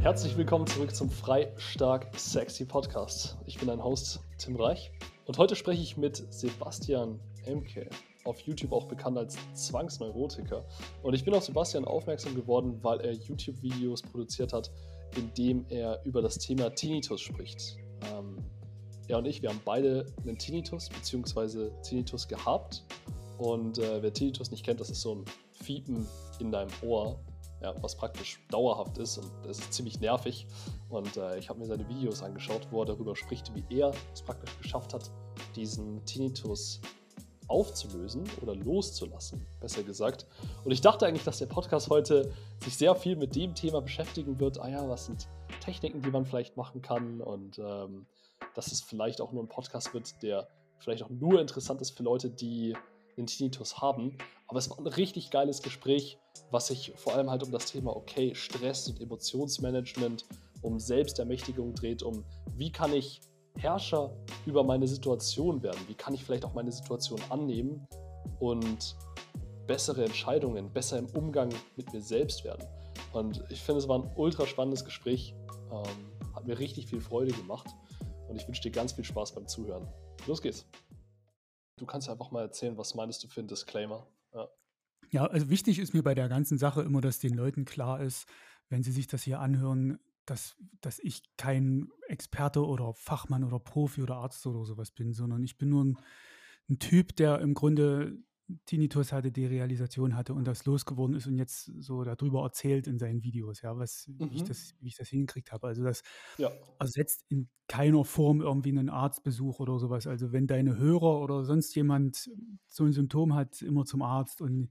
Herzlich willkommen zurück zum Frei, Stark, Sexy Podcast. Ich bin dein Host Tim Reich und heute spreche ich mit Sebastian Emke, auf YouTube auch bekannt als Zwangsneurotiker. Und ich bin auf Sebastian aufmerksam geworden, weil er YouTube-Videos produziert hat, in dem er über das Thema Tinnitus spricht. Ähm, er und ich, wir haben beide einen Tinnitus bzw. Tinnitus gehabt. Und äh, wer Tinnitus nicht kennt, das ist so ein Fiepen in deinem Ohr, ja, was praktisch dauerhaft ist und es ist ziemlich nervig. Und äh, ich habe mir seine Videos angeschaut, wo er darüber spricht, wie er es praktisch geschafft hat, diesen Tinnitus aufzulösen oder loszulassen, besser gesagt. Und ich dachte eigentlich, dass der Podcast heute sich sehr viel mit dem Thema beschäftigen wird. Ah ja, was sind Techniken, die man vielleicht machen kann und ähm, dass es vielleicht auch nur ein Podcast wird, der vielleicht auch nur interessant ist für Leute, die den Tinnitus haben. Aber es war ein richtig geiles Gespräch, was sich vor allem halt um das Thema, okay, Stress und Emotionsmanagement, um Selbstermächtigung dreht, um wie kann ich Herrscher über meine Situation werden, wie kann ich vielleicht auch meine Situation annehmen und bessere Entscheidungen, besser im Umgang mit mir selbst werden. Und ich finde, es war ein ultra spannendes Gespräch, ähm, hat mir richtig viel Freude gemacht und ich wünsche dir ganz viel Spaß beim Zuhören. Los geht's. Du kannst einfach mal erzählen, was meinst du für einen Disclaimer? Ja. ja, also wichtig ist mir bei der ganzen Sache immer, dass den Leuten klar ist, wenn sie sich das hier anhören, dass, dass ich kein Experte oder Fachmann oder Profi oder Arzt oder sowas bin, sondern ich bin nur ein, ein Typ, der im Grunde Tinnitus hatte, Derealisation hatte und das losgeworden ist und jetzt so darüber erzählt in seinen Videos, ja, was, mhm. wie, ich mhm. das, wie ich das hingekriegt habe. Also das ja. ersetzt in keiner Form irgendwie einen Arztbesuch oder sowas. Also wenn deine Hörer oder sonst jemand so ein Symptom hat, immer zum Arzt und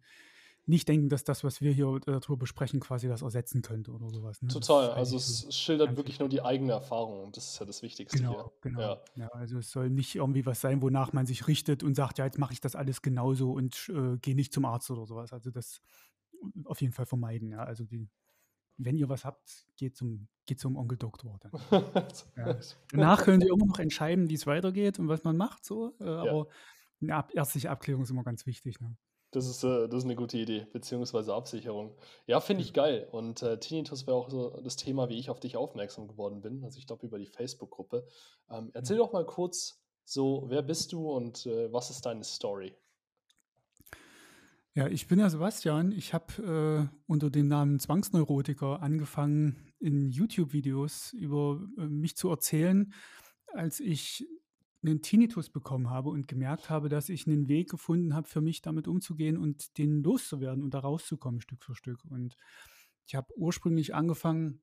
nicht denken, dass das, was wir hier darüber besprechen, quasi das ersetzen könnte oder sowas. Ne? Total, also es so schildert wirklich nur die eigene Erfahrung und das ist ja das Wichtigste genau, hier. Genau, ja. ja. also es soll nicht irgendwie was sein, wonach man sich richtet und sagt, ja, jetzt mache ich das alles genauso und äh, gehe nicht zum Arzt oder sowas. Also das auf jeden Fall vermeiden, ja. Also die, wenn ihr was habt, geht zum, geht zum Onkel Doktor. ja. Danach könnt ihr immer noch entscheiden, wie es weitergeht und was man macht, so. Äh, aber eine ab ärztliche Abklärung ist immer ganz wichtig. Ne? Das ist, äh, das ist eine gute Idee, beziehungsweise Absicherung. Ja, finde ich geil. Und äh, Tinnitus wäre auch so das Thema, wie ich auf dich aufmerksam geworden bin. Also ich glaube über die Facebook-Gruppe. Ähm, erzähl doch mal kurz so, wer bist du und äh, was ist deine Story? Ja, ich bin ja Sebastian. Ich habe äh, unter dem Namen Zwangsneurotiker angefangen, in YouTube-Videos über äh, mich zu erzählen, als ich einen Tinnitus bekommen habe und gemerkt habe, dass ich einen Weg gefunden habe, für mich damit umzugehen und den loszuwerden und da rauszukommen Stück für Stück. Und ich habe ursprünglich angefangen,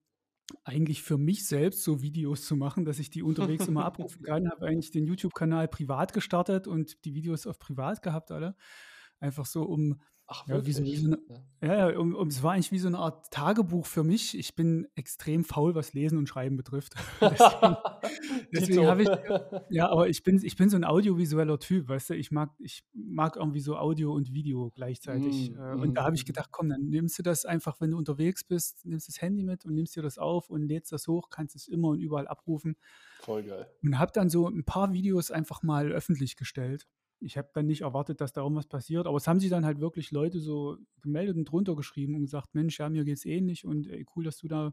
eigentlich für mich selbst so Videos zu machen, dass ich die unterwegs immer abrufen kann. Habe eigentlich den YouTube-Kanal privat gestartet und die Videos auf privat gehabt alle. Einfach so, um Ach, ja, wie so, wie so eine, ja, ja um, um, es war eigentlich wie so eine Art Tagebuch für mich. Ich bin extrem faul, was Lesen und Schreiben betrifft. deswegen, deswegen habe ich, ja, aber ich bin, ich bin so ein audiovisueller Typ, weißt du, ich mag, ich mag irgendwie so Audio und Video gleichzeitig. Mm, und mm, da habe ich mhm. gedacht, komm, dann nimmst du das einfach, wenn du unterwegs bist, nimmst das Handy mit und nimmst dir das auf und lädst das hoch, kannst es immer und überall abrufen. Voll geil. Und habe dann so ein paar Videos einfach mal öffentlich gestellt ich habe dann nicht erwartet, dass da irgendwas passiert, aber es haben sich dann halt wirklich Leute so gemeldet und drunter geschrieben und gesagt, Mensch, ja, mir geht es ähnlich und ey, cool, dass du da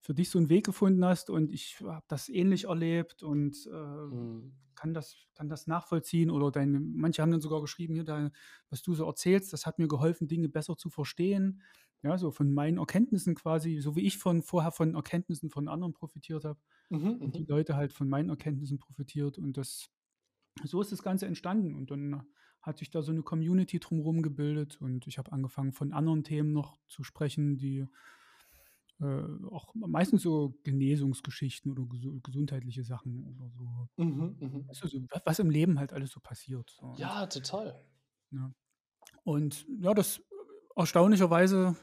für dich so einen Weg gefunden hast und ich habe das ähnlich erlebt und äh, mhm. kann, das, kann das nachvollziehen oder deine, manche haben dann sogar geschrieben, hier, da, was du so erzählst, das hat mir geholfen, Dinge besser zu verstehen, ja, so von meinen Erkenntnissen quasi, so wie ich von vorher von Erkenntnissen von anderen profitiert habe, mhm, und die mhm. Leute halt von meinen Erkenntnissen profitiert und das so ist das Ganze entstanden und dann hat sich da so eine Community drumherum gebildet und ich habe angefangen von anderen Themen noch zu sprechen, die äh, auch meistens so Genesungsgeschichten oder ges gesundheitliche Sachen oder so. Mhm, mh. weißt so was im Leben halt alles so passiert. So. Ja, total. Ja. Und ja, das erstaunlicherweise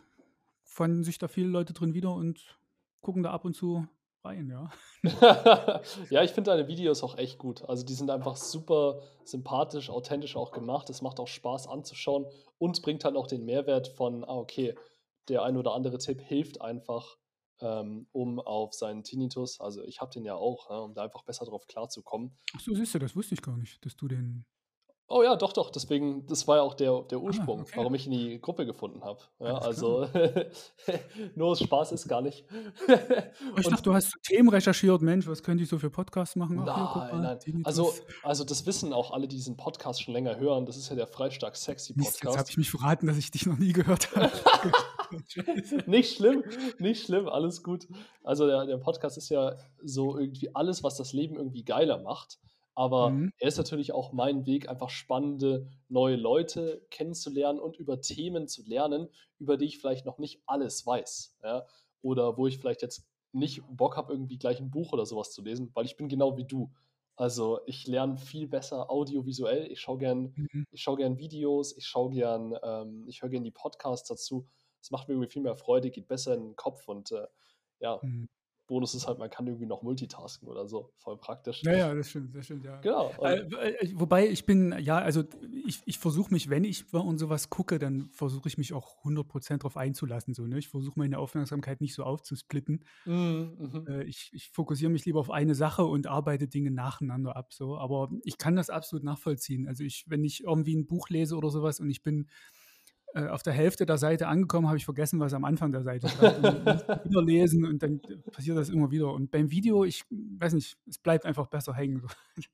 fanden sich da viele Leute drin wieder und gucken da ab und zu rein, ja. ja, ich finde deine Videos auch echt gut. Also die sind einfach super sympathisch, authentisch auch gemacht. Es macht auch Spaß anzuschauen und bringt halt auch den Mehrwert von, ah, okay, der ein oder andere Tipp hilft einfach, ähm, um auf seinen Tinnitus, also ich habe den ja auch, ja, um da einfach besser drauf klarzukommen. Ach so, siehst du, das wusste ich gar nicht, dass du den Oh ja, doch, doch. Deswegen, das war ja auch der, der Ah, Ursprung, okay. warum ich in die Gruppe gefunden habe. Ja, also nur Spaß ist gar nicht. Oh, ich dachte, du hast Themen recherchiert. Mensch, was könnte ich so für Podcasts machen? Ach, hier, nein, mal, nein. Also, also das wissen auch alle, die diesen Podcast schon länger hören. Das ist ja der Freistark Sexy Mist, jetzt habe Podcast. ich mich verraten, dass ich dich noch nie gehört habe. Nicht schlimm, nicht schlimm, alles gut. Also der, der Podcast ist ja so irgendwie alles, was das Leben irgendwie geiler macht. Aber Mhm. er ist natürlich auch mein Weg, einfach spannende neue Leute kennenzulernen und über Themen zu lernen, über die ich vielleicht noch nicht alles weiß. Ja? Oder wo ich vielleicht jetzt nicht Bock habe, irgendwie gleich ein Buch oder sowas zu lesen, weil ich bin genau wie du. Also ich lerne viel besser audiovisuell. Ich schaue gern, Mhm. ich schaue gern Videos, ich schaue gern, ähm, ich höre gern die Podcasts dazu. Es macht mir irgendwie viel mehr Freude, geht besser in den Kopf und äh, ja, Mhm. Bonus ist halt, man kann irgendwie noch multitasken oder so. Voll praktisch. Ja, ja, das stimmt, das stimmt, ja. Genau. Äh, äh, wobei ich bin, ja, also ich, ich versuche mich, wenn ich und sowas gucke, dann versuche ich mich auch 100% drauf einzulassen. So, ne? Ich versuche meine Aufmerksamkeit nicht so aufzusplitten. mm, mhm. Äh, ich, ich fokussiere mich lieber auf eine Sache und arbeite Dinge nacheinander ab. So. Aber ich kann das absolut nachvollziehen. Also ich, wenn ich irgendwie ein Buch lese oder sowas und ich bin äh, auf der Hälfte der Seite angekommen, habe ich vergessen, was am Anfang der Seite stand. Und wieder lesen und dann passiert das immer wieder. Und beim Video, ich weiß nicht, es bleibt einfach besser hängen.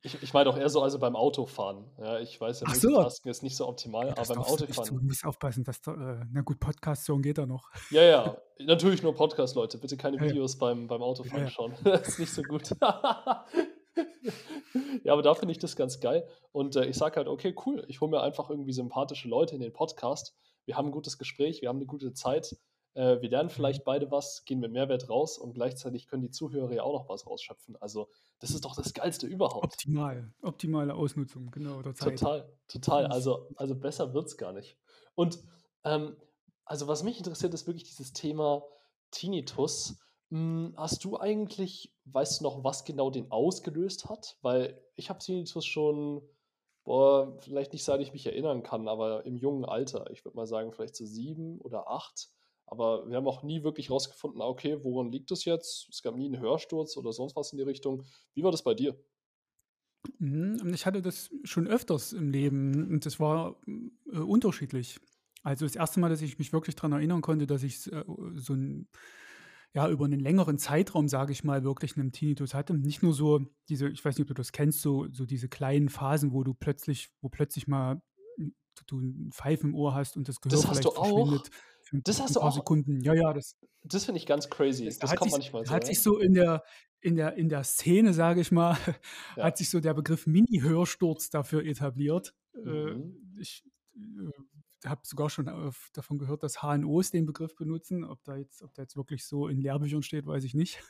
Ich, ich meine auch eher so also beim Autofahren. Ja, ich weiß ja, Ach so. Multitasking ist nicht so optimal, aber Das beim. Autofahren. Du musst aufpassen, dass da, äh, na gut, Podcast-Hören geht da noch. Ja, ja. Natürlich nur Podcast, Leute. Bitte keine Ja, ja. Videos beim, beim Autofahren Ja, ja. schauen. Das ist nicht so gut. ja, aber da finde ich das ganz geil. Und äh, ich sage halt, okay, cool. Ich hole mir einfach irgendwie sympathische Leute in den Podcast. Wir haben ein gutes Gespräch, wir haben eine gute Zeit. Äh, wir lernen vielleicht beide was, gehen mit Mehrwert raus und gleichzeitig können die Zuhörer ja auch noch was rausschöpfen. Also, das ist doch das Geilste überhaupt. Optimal. Optimale Ausnutzung, genau, der Zeit. Total, total. Also, also besser wird es gar nicht. Und ähm, also was mich interessiert, ist wirklich dieses Thema Tinnitus. Hm, hast du eigentlich, weißt du noch, was genau den ausgelöst hat? Weil ich habe Tinnitus schon, boah, vielleicht nicht seit ich mich erinnern kann, aber im jungen Alter. Ich würde mal sagen, vielleicht so sieben oder acht. Aber wir haben auch nie wirklich rausgefunden, ah, okay, woran liegt es jetzt? Es gab nie einen Hörsturz oder sonst was in die Richtung. Wie war das bei dir? Mhm, ich hatte das schon öfters im Leben und das war äh, unterschiedlich. Also das erste Mal, dass ich mich wirklich daran erinnern konnte, dass ich äh, so ein, ja, über einen längeren Zeitraum, sage ich mal, wirklich einen Tinnitus hatte. Nicht nur so diese, ich weiß nicht, ob du das kennst, so, so diese kleinen Phasen, wo du plötzlich, wo plötzlich mal du ein Pfeifen im Ohr hast und das Gehör Das hast vielleicht du auch? verschwindet für, Das hast ein du paar auch? Sekunden. Ja, ja, das, Das finde ich ganz crazy. das kommt sich, manchmal so, hat ja? sich so in der, in der, in der Szene, sage ich mal, Ja. hat sich so der Begriff Mini-Hörsturz dafür etabliert. Äh, Mhm. ich äh, habe sogar schon auf, davon gehört, dass HNOs den Begriff benutzen. Ob da jetzt, ob da jetzt wirklich so in Lehrbüchern steht, weiß ich nicht.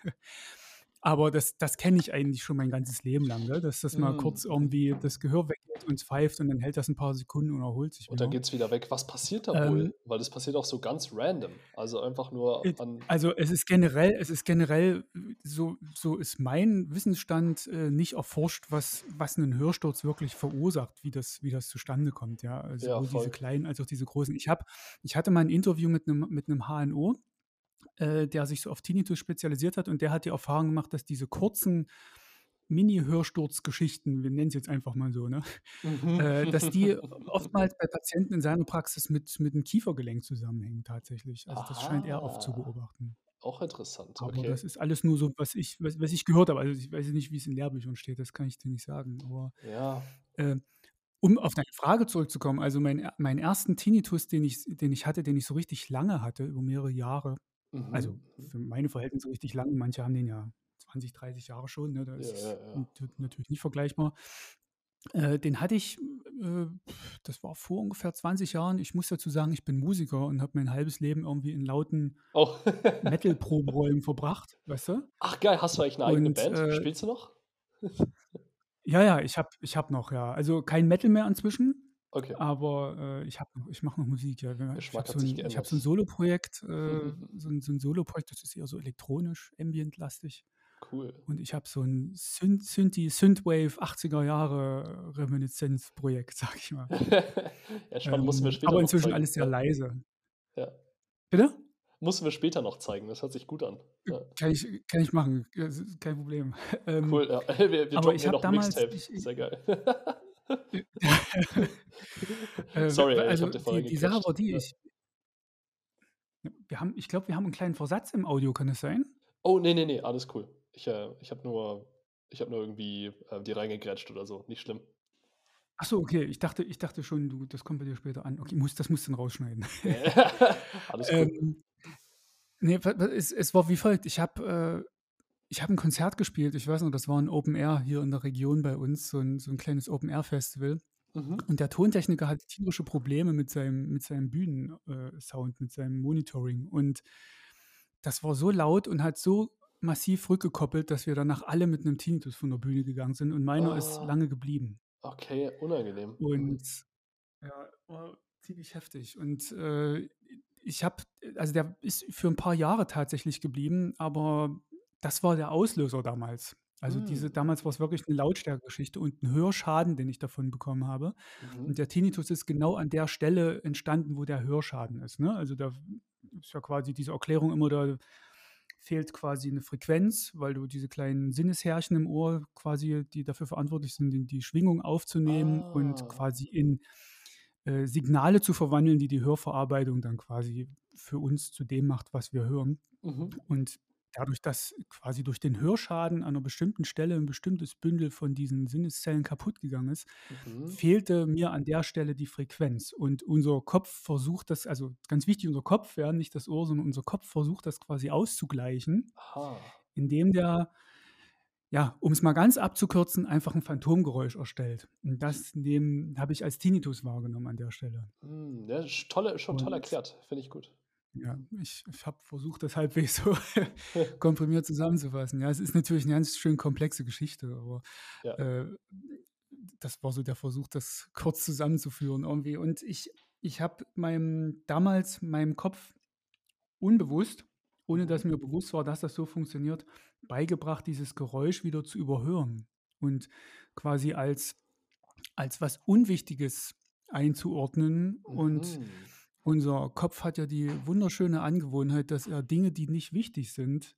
Aber das, das kenne ich eigentlich schon mein ganzes Leben lang, gell? dass das mal Mm, kurz irgendwie das Gehör weggeht und es pfeift und dann hält das ein paar Sekunden und erholt sich Und dann wieder. geht es wieder weg. Was passiert da Ähm, wohl? Weil das passiert auch so ganz random. Also einfach nur It- an. Also es ist generell, es ist generell, so, so ist mein Wissensstand äh, nicht erforscht, was, was einen Hörsturz wirklich verursacht, wie das, wie das zustande kommt, ja. Also Ja, diese kleinen als auch diese großen. Ich habe, ich hatte mal ein Interview mit einem, mit einem HNO, äh, der sich so auf Tinnitus spezialisiert hat und der hat die Erfahrung gemacht, dass diese kurzen Mini-Hörsturzgeschichten, wir nennen es jetzt einfach mal so, ne, äh, dass die oftmals bei Patienten in seiner Praxis mit, mit dem Kiefergelenk zusammenhängen tatsächlich. Also das scheint er oft zu Aha. beobachten. Auch interessant. Aber Okay. das ist alles nur so, was ich, was, was ich gehört habe. Also ich weiß nicht, wie es in Lehrbüchern steht, das kann ich dir nicht sagen. Aber Ja. äh, um auf deine Frage zurückzukommen, also mein, meinen ersten Tinnitus, den ich, den ich hatte, den ich so richtig lange hatte, über mehrere Jahre, Mhm. mhm. für meine Verhältnisse richtig lang, manche haben den ja 20, 30 Jahre schon, ne? das Ja, ist ja, ja. nat- natürlich nicht vergleichbar. Äh, den hatte ich, äh, das war vor ungefähr 20 Jahren. Ich muss dazu sagen, ich bin Musiker und habe mein halbes Leben irgendwie in lauten Oh. Metal-Probenräumen verbracht, weißt du? Ach geil, hast du eigentlich eine eigene Und Band? äh, Spielst du noch? ja, ja, ich habe ich hab noch, ja. Also kein Metal mehr inzwischen, Okay. aber äh, ich, hab ich mache noch Musik, ja. Ich habe so, ein- ich hab so ein. Soloprojekt, äh, so, ein, so ein Soloprojekt, das ist eher so elektronisch, ambient-lastig. Cool. Und ich habe so ein Synth, Synthi, Synthwave 80er Jahre Reminiszenz-Projekt, sag ich mal. ja, spannend. Musst du mir Ähm, später aber inzwischen alles sehr leise. ja. Bitte? Musst du mir später noch zeigen. Das hört sich gut an. Ja. Kann ich, kann ich machen, ist kein Problem. Ähm, Cool. Ja. Wir, wir aber ich hier habe noch damals, Mixtape. ich, Sehr geil. Äh, Sorry, also die, die Sache war die, ich, wir haben, ich glaube, wir haben einen kleinen Versatz im Audio, kann es sein? Oh, nee, nee, nee, alles cool. Ich, äh, ich habe nur, ich habe nur irgendwie äh, die reingegrätscht oder so. Nicht schlimm. Ach so, okay. Ich dachte, ich dachte schon, du, das kommt bei dir später an. Okay, muss, das musst du dann rausschneiden. Alles cool. ähm, nee, es, es war wie folgt. Ich habe äh, ich hab ein Konzert gespielt. Ich weiß noch, das war ein Open Air hier in der Region bei uns, so ein, so ein kleines Open Air Festival. Mhm. Und der Tontechniker hatte tierische Probleme mit seinem, mit seinem Bühnensound, mit seinem Monitoring. Und das war so laut und hat so massiv rückgekoppelt, dass wir danach alle mit einem Tinnitus von der Bühne gegangen sind. Und meiner ist Ah, lange geblieben. okay, unangenehm. Und ja, war ziemlich heftig. Und äh, ich habe, also der ist für ein paar Jahre tatsächlich geblieben, aber das war der Auslöser damals. Also diese, Mm, damals war es wirklich eine Lautstärkegeschichte und ein Hörschaden, den ich davon bekommen habe. Mhm. Und der Tinnitus ist genau an der Stelle entstanden, wo der Hörschaden ist. Ne? Also da ist ja quasi diese Erklärung immer, da fehlt quasi eine Frequenz, weil du diese kleinen Sinneshärchen im Ohr quasi, die dafür verantwortlich sind, die, Schwingung aufzunehmen und Ah, quasi in äh, Signale zu verwandeln, die die Hörverarbeitung dann quasi für uns zu dem macht, was wir hören. mhm. Und dadurch, dass quasi durch den Hörschaden an einer bestimmten Stelle ein bestimmtes Bündel von diesen Sinneszellen kaputt gegangen ist, Mhm. fehlte mir an der Stelle die Frequenz. Und unser Kopf versucht das, also ganz wichtig, unser Kopf, ja, nicht das Ohr, sondern unser Kopf versucht das quasi auszugleichen, Aha. indem der, ja, um es mal ganz abzukürzen, einfach ein Phantomgeräusch erstellt. Und das habe ich als Tinnitus wahrgenommen an der Stelle. Mm, ja, tolle, schon toll Und erklärt. Finde ich gut. Ja, ich, ich habe versucht, das halbwegs so komprimiert zusammenzufassen. Ja, es ist natürlich eine ganz schön komplexe Geschichte, aber Ja. äh, das war so der Versuch, das kurz zusammenzuführen irgendwie. Und ich, ich habe meinem damals meinem Kopf unbewusst, ohne Mhm. dass mir bewusst war, dass das so funktioniert, beigebracht, dieses Geräusch wieder zu überhören und quasi als, als was Unwichtiges einzuordnen. Und Mhm. Unser Kopf hat ja die wunderschöne Angewohnheit, dass er Dinge, die nicht wichtig sind,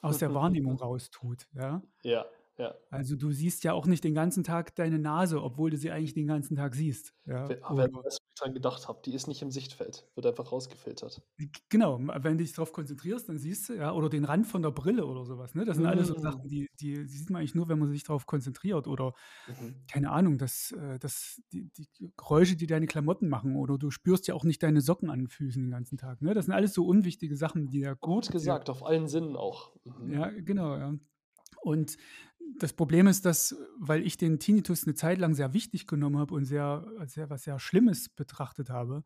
aus der Wahrnehmung raustut. Ja? Ja, ja. Also du siehst ja auch nicht den ganzen Tag deine Nase, obwohl du sie eigentlich den ganzen Tag siehst. Ja? Wer, ah, wer Dran gedacht habe, die ist nicht im Sichtfeld. Wird einfach rausgefiltert. G- Genau, wenn du dich darauf konzentrierst, dann siehst du, ja, oder den Rand von der Brille oder sowas, ne? Das sind alles so. Sachen, die, die, die sieht man eigentlich nur, wenn man sich darauf konzentriert oder, Mhm. keine Ahnung, das, äh, das, die, die Geräusche, die deine Klamotten machen oder du spürst ja auch nicht deine Socken an den Füßen den ganzen Tag, ne? Das sind alles so unwichtige Sachen, die der, Gut gesagt, auf allen Sinnen auch. Mhm. ja, genau, ja. Und das Problem ist, dass, weil ich den Tinnitus eine Zeit lang sehr wichtig genommen habe und sehr, als sehr was sehr Schlimmes betrachtet habe,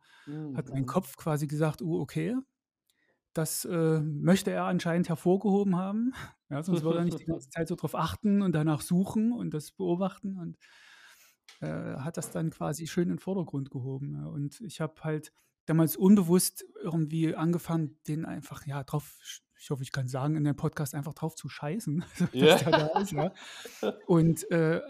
hat mein Mhm. Kopf quasi gesagt, oh, okay, das äh, möchte er anscheinend hervorgehoben haben. Ja, sonst würde er nicht die ganze Zeit so drauf achten und danach suchen und das beobachten und äh, hat das dann quasi schön in den Vordergrund gehoben. Und ich habe halt damals unbewusst irgendwie angefangen, den einfach, ja, drauf, ich hoffe, ich kann sagen, in dem Podcast einfach drauf zu scheißen, dass Ja. der da ist, ja. Und äh,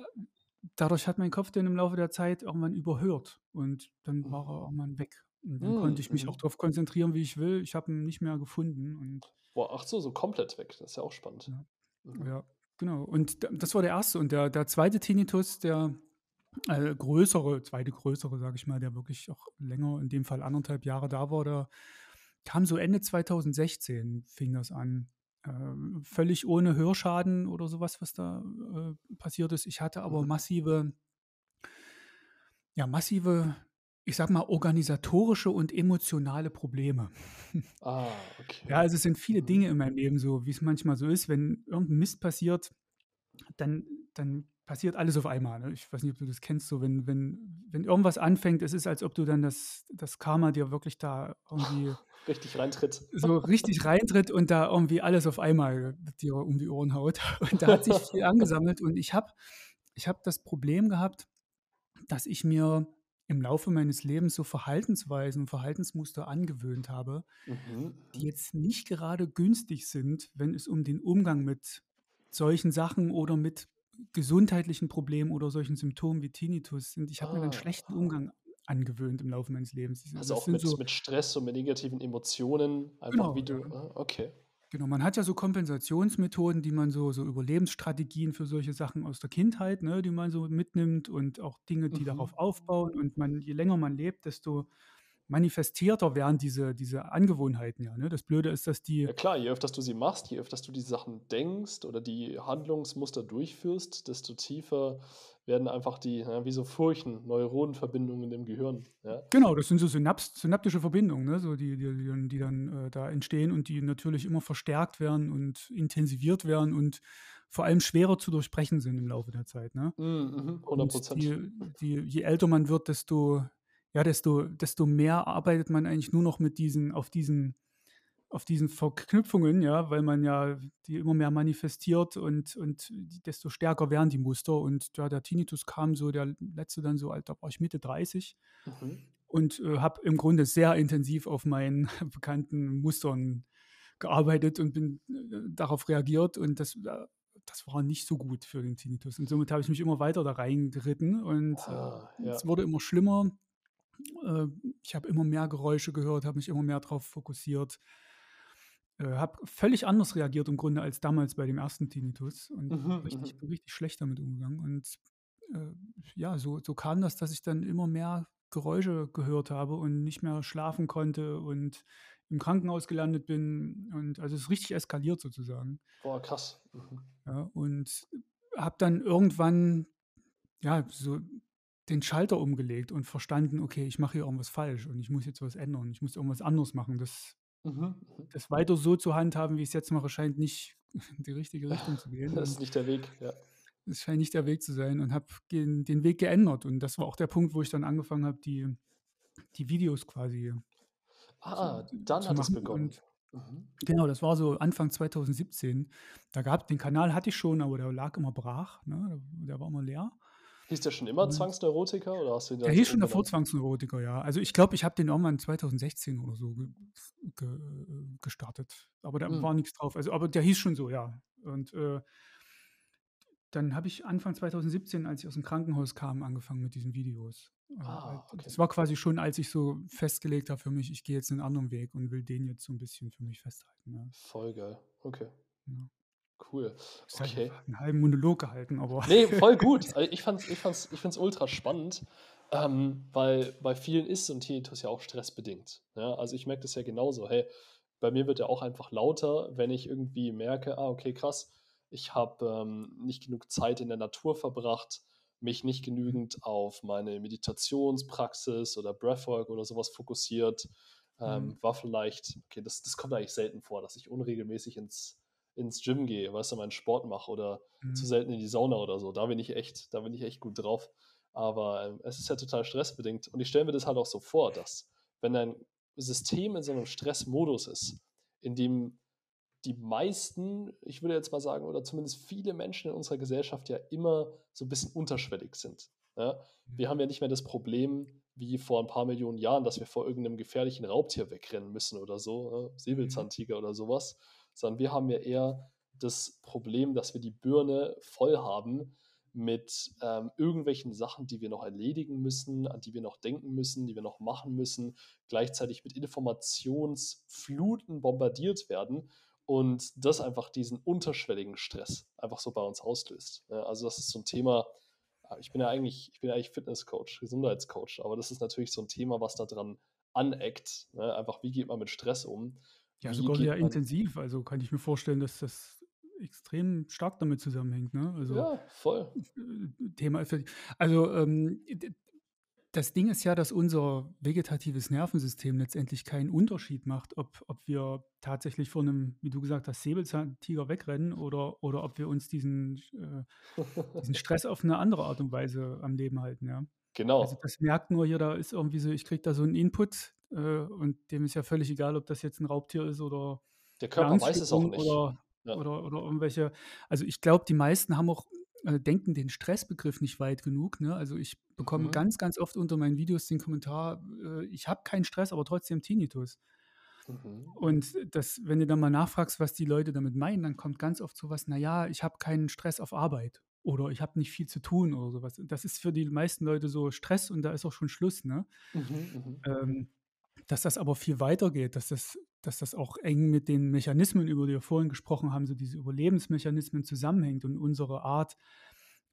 dadurch hat mein Kopf den im Laufe der Zeit irgendwann überhört und dann war er irgendwann weg. Und dann konnte Mhm. ich mich auch Mhm. darauf konzentrieren, wie ich will. Ich habe ihn nicht mehr gefunden und Boah, ach so, so komplett weg. Das ist ja auch spannend. ja, Mhm. ja genau. Und da- das war der erste. Und der, der zweite Tinnitus, der äh, größere, zweite größere, sage ich mal, der wirklich auch länger, in dem Fall anderthalb Jahre da war, der kam so Ende 2016, fing das an. Ähm, völlig ohne Hörschaden oder sowas, was da äh, passiert ist. Ich hatte aber Mhm. massive, ja, massive, ich sag mal, organisatorische und emotionale Probleme. Ah, Ja, okay. also es sind viele Mhm. Dinge in meinem Leben so, wie es manchmal so ist, wenn irgendein Mist passiert, dann, dann passiert alles auf einmal. Ne? Ich weiß nicht, ob du das kennst, so wenn, wenn, wenn irgendwas anfängt, es ist, als ob du dann das, das Karma dir wirklich da irgendwie Richtig reintritt. so richtig reintritt und da irgendwie alles auf einmal dir um die Ohren haut. Und da hat sich viel angesammelt und ich habe ich hab das Problem gehabt, dass ich mir im Laufe meines Lebens so Verhaltensweisen, Verhaltensmuster angewöhnt habe, Mhm. die jetzt nicht gerade günstig sind, wenn es um den Umgang mit solchen Sachen oder mit gesundheitlichen Problemen oder solchen Symptomen wie Tinnitus sind. Ich habe mir einen schlechten Ah. Umgang angewöhnt im Laufe meines Lebens. Also Das auch sind mit, so, mit Stress und mit negativen Emotionen, einfach genau, wie du. ja. Ah, okay. Genau, man hat ja so Kompensationsmethoden, die man so so Überlebensstrategien für solche Sachen aus der Kindheit, ne, die man so mitnimmt und auch Dinge, die Mhm. darauf aufbauen. Und man je länger man lebt, desto manifestierter werden diese diese Angewohnheiten ja, ne? Das Blöde ist, dass die Ja klar, je öfters du sie machst, je öfters du die Sachen denkst oder die Handlungsmuster durchführst, desto tiefer werden einfach die ja, wie so Furchen, Neuronenverbindungen im Gehirn, ja. Genau, das sind so Synaps synaptische Verbindungen, ne, so die die die dann äh, da entstehen und die natürlich immer verstärkt werden und intensiviert werden und vor allem schwerer zu durchbrechen sind im Laufe der Zeit, ne? Mhm, mhm, hundert Und Prozent. die je älter man wird, desto ja, desto desto mehr arbeitet man eigentlich nur noch mit diesen auf diesen auf diesen Verknüpfungen, ja, weil man ja die immer mehr manifestiert und und desto stärker werden die Muster. Und ja, der Tinnitus kam so der letzte dann so alt, da war ich Mitte 30 Mhm. und, äh, habe im Grunde sehr intensiv auf meinen bekannten Mustern gearbeitet und bin, äh, darauf reagiert und das, äh das war nicht so gut für den Tinnitus. Und somit habe ich mich immer weiter da reingeritten und, äh, Ah, ja. es wurde immer schlimmer. Äh, ich habe immer mehr Geräusche gehört, habe mich immer mehr drauf fokussiert. Äh, habe völlig anders reagiert im Grunde als damals bei dem ersten Tinnitus und Mhm, richtig mhm. bin richtig schlecht damit umgegangen. Und, äh, ja, so so kam das, dass ich dann immer mehr Geräusche gehört habe und nicht mehr schlafen konnte und im Krankenhaus gelandet bin und also es ist richtig eskaliert sozusagen. Boah, krass. Mhm. Ja, und habe dann irgendwann, ja, so den Schalter umgelegt und verstanden: „Okay, ich mache hier irgendwas falsch und ich muss jetzt was ändern. Ich muss irgendwas anderes machen.“ Das Mhm, mhm. das weiter so zu handhaben, wie ich's jetzt mache, scheint nicht in die richtige Richtung zu gehen Das ist nicht der Weg, ja. es scheint nicht der Weg zu sein und habe den Weg geändert. Und das war auch der Punkt, wo ich dann angefangen habe, die die Videos quasi zu Ah, dann zu hat es machen begonnen. und Mhm. genau, das war so Anfang 2017. Da gab den Kanal hatte ich schon, aber der lag immer brach, ne? Der war immer leer. Hieß der schon immer Und Zwangsneurotiker oder hast du ihn der hieß schon davor? Zwangsneurotiker, ja. Also, ich glaube, ich habe den irgendwann 2016 oder so ge ge gestartet, aber da Mhm. war nix drauf. Also, aber der hieß schon so, ja. Und, äh dann habe ich Anfang 2017, als ich aus'm Krankenhaus kam, angefangen mit diesen Videos. Äh, Ah, okay. das war quasi schon, als ich so festgelegt habe für mich, ich gehe jetzt 'nen anderen Weg und will den jetzt so 'n bisschen für mich festhalten, ja. Voll geil. Okay. Ja. Cool. Jetzt habe Okay. ich 'n halben Monolog gehalten, aber Ne, voll gut. Also, ich fand's ich fand's ich finde es ultra spannend, ähm, weil bei vielen ist so 'n Tinnitus ja auch stressbedingt, ja? Also, ich merke das ja genauso. Hey, bei mir wird er auch einfach lauter, wenn ich irgendwie merke: „Ah, okay, krass, ich habe, ähm, nicht genug Zeit in der Natur verbracht, mich nicht Mhm. genügend auf meine Meditationspraxis oder Breathwork oder so was fokussiert.“ Mhm. Ähm, war vielleicht okay, das das kommt eigentlich selten vor, dass ich unregelmäßig ins ins Gym gehe, weißt du, meinen Sport mache oder zu Mhm. selten in die Sauna oder so. Da bin ich echt da bin ich echt gut drauf. Aber, ähm, es ist ja total stressbedingt und ich stelle mir das halt auch so vor, dass wenn dein System in so 'nem Stressmodus ist, in dem die meisten, ich würde jetzt mal sagen, oder zumindest viele Menschen in unserer Gesellschaft ja immer so 'n bisschen unterschwellig sind, ja? Wir Mhm. haben ja nicht mehr das Problem wie vor 'n paar Millionen Jahren, dass wir vor irgend 'nem gefährlichen Raubtier wegrennen müssen oder so, äh, Mhm. Säbelzahntiger oder so was, sondern wir haben ja eher das Problem, dass wir die Birne voll haben mit, ähm, irgendwelchen Sachen, die wir noch erledigen müssen, an die wir noch denken müssen, die wir noch machen müssen, gleichzeitig mit Informationsfluten bombardiert werden und das einfach diesen unterschwelligen Stress einfach so bei uns auslöst? Also, das ist so 'n Thema ah, ich bin ja eigentlich ich bin ja eigentlich Fitnesscoach, Gesundheitscoach, aber das ist natürlich so 'n Thema, was da dran aneckt, ne? Einfach, wie geht man mit Stress um? Ja, Wie sogar sehr man intensiv. Also, kann ich mir vorstellen, dass das extrem stark damit zusammenhängt, ne? Also, Ja, voll. äh, Thema also, ähm, das Ding ist ja, dass unser vegetatives Nervensystem letztendlich keinen Unterschied macht, ob ob wir tatsächlich vor 'nem, wie du gesagt hast, Säbelzahntiger wegrennen oder oder ob wir uns diesen äh, diesen Stress auf 'ne andere Art und Weise am Leben halten, ja? Also, Genau. das merkt nur hier, da ist irgendwie so ich kriege da so 'n Input, äh, und dem ist ja völlig egal, ob das jetzt 'n Raubtier ist oder Der Körper weiß es auch nicht. oder Ja. oder oder irgendwelche also, ich glaube, die meisten haben auch äh, denken den Stressbegriff nicht weit genug, ne? Also, ich bekomme Mhm. ganz, ganz oft unter meinen Videos den Kommentar, äh: „Ich habe keinen Stress, aber trotzdem Tinnitus.“ Mhm. Und das wenn du dann mal nachfragst, was die Leute damit meinen, dann kommt ganz oft so was: „Na ja, ich habe keinen Stress auf Arbeit“ oder „Ich habe nicht viel zu tun“ oder so was. Das ist für die meisten Leute so Stress und da ist auch schon Schluss, ne? Mhm, mhm. Ähm, dass das aber viel weitergeht, dass das dass das auch eng mit den Mechanismen, über die wir vorhin gesprochen haben, so diese Überlebensmechanismen zusammenhängt und unsere Art,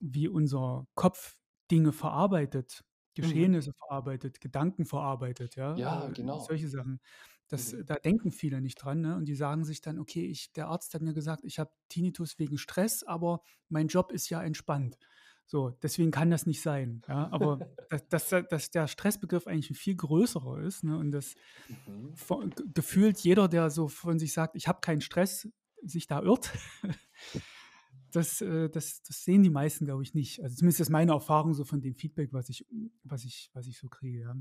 wie unser Kopf Dinge verarbeitet, Mhm. Geschehnisse verarbeitet, Gedanken verarbeitet, ja, Ja, äh, genau. solche Sachen. Das, Mhm. da denken viele nicht dran, ne? Und die sagen sich dann, okay, ich, der Arzt hat mir gesagt, ich habe Tinnitus wegen Stress, aber mein Job ist ja entspannt. So, deswegen kann das nicht sein. Ja? Aber dass, dass, dass der Stressbegriff eigentlich ein viel größerer ist, ne? Und das Mhm. von, ge- gefühlt jeder, der so von sich sagt, ich habe keinen Stress, sich da irrt. Das, äh, das, das sehen die meisten, glaube ich, nicht. Also zumindest ist meine Erfahrung so von dem Feedback, was ich, was ich, was ich so kriege. Ja.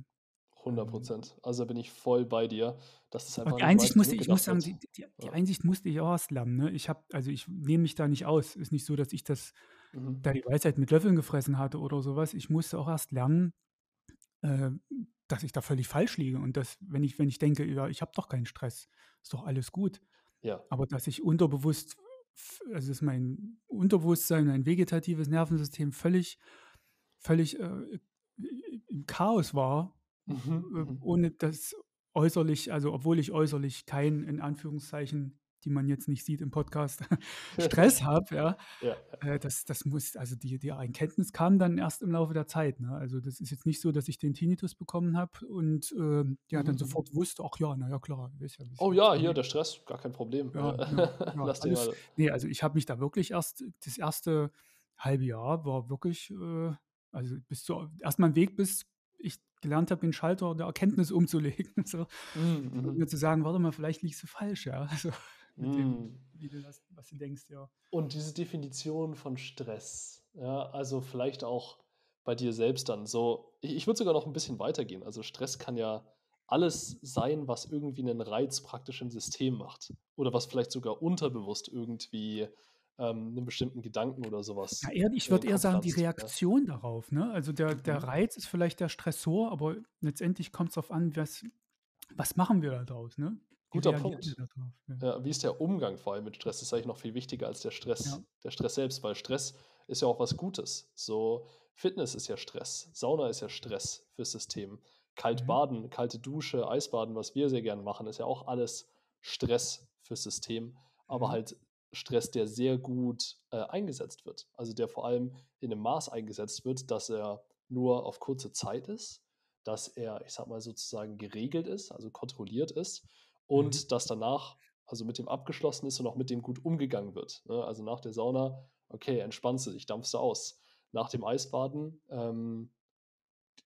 100 Ähm, Prozent. Also da bin ich voll bei dir, es aber einfach die Einsicht musste, ich muss sagen, die, die, die Ja. Einsicht musste ich auch erst lernen. Ne? Ich habe, also ich nehme mich da nicht aus. Ist nicht so, dass ich das, Mhm. da die Weisheit mit Löffeln gefressen hatte oder sowas. Ich musste auch erst lernen, äh, dass ich da völlig falsch liege und dass, wenn ich, wenn ich denke, ja, ich habe doch keinen Stress, ist doch alles gut. Ja. Aber dass ich unterbewusst, also dass mein Unterbewusstsein, mein vegetatives Nervensystem völlig, völlig äh, im Chaos war, Mhm. äh, Mhm. ohne das äußerlich, also obwohl ich äußerlich keinen, in Anführungszeichen, die man jetzt nicht sieht im Podcast, Stress habe, ja, Ja. äh, das, das muss, also die, die Erkenntnis kam dann erst im Laufe der Zeit. Ne? Also das ist jetzt nicht so, dass ich den Tinnitus bekommen habe und ähm, ja, dann mhm. sofort wusste, ach ja, naja, klar, weiß ja, Oh ja, hier der Stress, gar kein Problem. Ja, Äh, ja, Lass den alles. mal. Nee, also ich habe mich da wirklich erst, das erste halbe Jahr war wirklich, äh, also bis zu, erst mal ein Weg, bis ich gelernt habe, den Schalter der Erkenntnis umzulegen. So, Mhm, und mhm. mir zu sagen, warte mal, vielleicht liegst du falsch, ja. Also mit dem, Mhm. wie du das, was du denkst, ja. Und diese Definition von Stress, ja, also vielleicht auch bei dir selbst dann so, ich, ich würde sogar noch ein bisschen weitergehen. Also Stress kann ja alles sein, was irgendwie einen Reiz praktisch im System macht. Oder was vielleicht sogar unterbewusst irgendwie ähm, einen bestimmten Gedanken oder Ja, sowas eher, ich würde eher sagen, die pflanzt. Ja. Reaktion darauf. Ne? Also der, der Mhm. Reiz ist vielleicht der Stressor, aber letztendlich kommt es darauf an, was, was machen wir da draus, ne? Guter Punkt. Ja. Ja, wie ist der Umgang vor allem mit Stress? Das ist eigentlich noch viel wichtiger als der Ja. Stress, der Stress selbst, weil Stress ist ja auch was Gutes. So Fitness ist ja Stress, Sauna ist ja Stress fürs System. Kalt Mhm. kalte Dusche, Eisbaden, was wir sehr gern machen, ist ja auch alles Stress fürs System, aber Mhm. halt Stress, der sehr gut äh, eingesetzt wird. Also der vor allem in einem Maß eingesetzt wird, dass er nur auf kurze Zeit ist, dass er, ich sag mal, sozusagen geregelt ist, also kontrolliert ist Mhm. und dass danach, also mit dem abgeschlossen ist und auch mit dem gut umgegangen wird. Ne? Also nach der Sauna, okay, entspannst du dich, dampfst du aus. Nach dem Eisbaden ähm,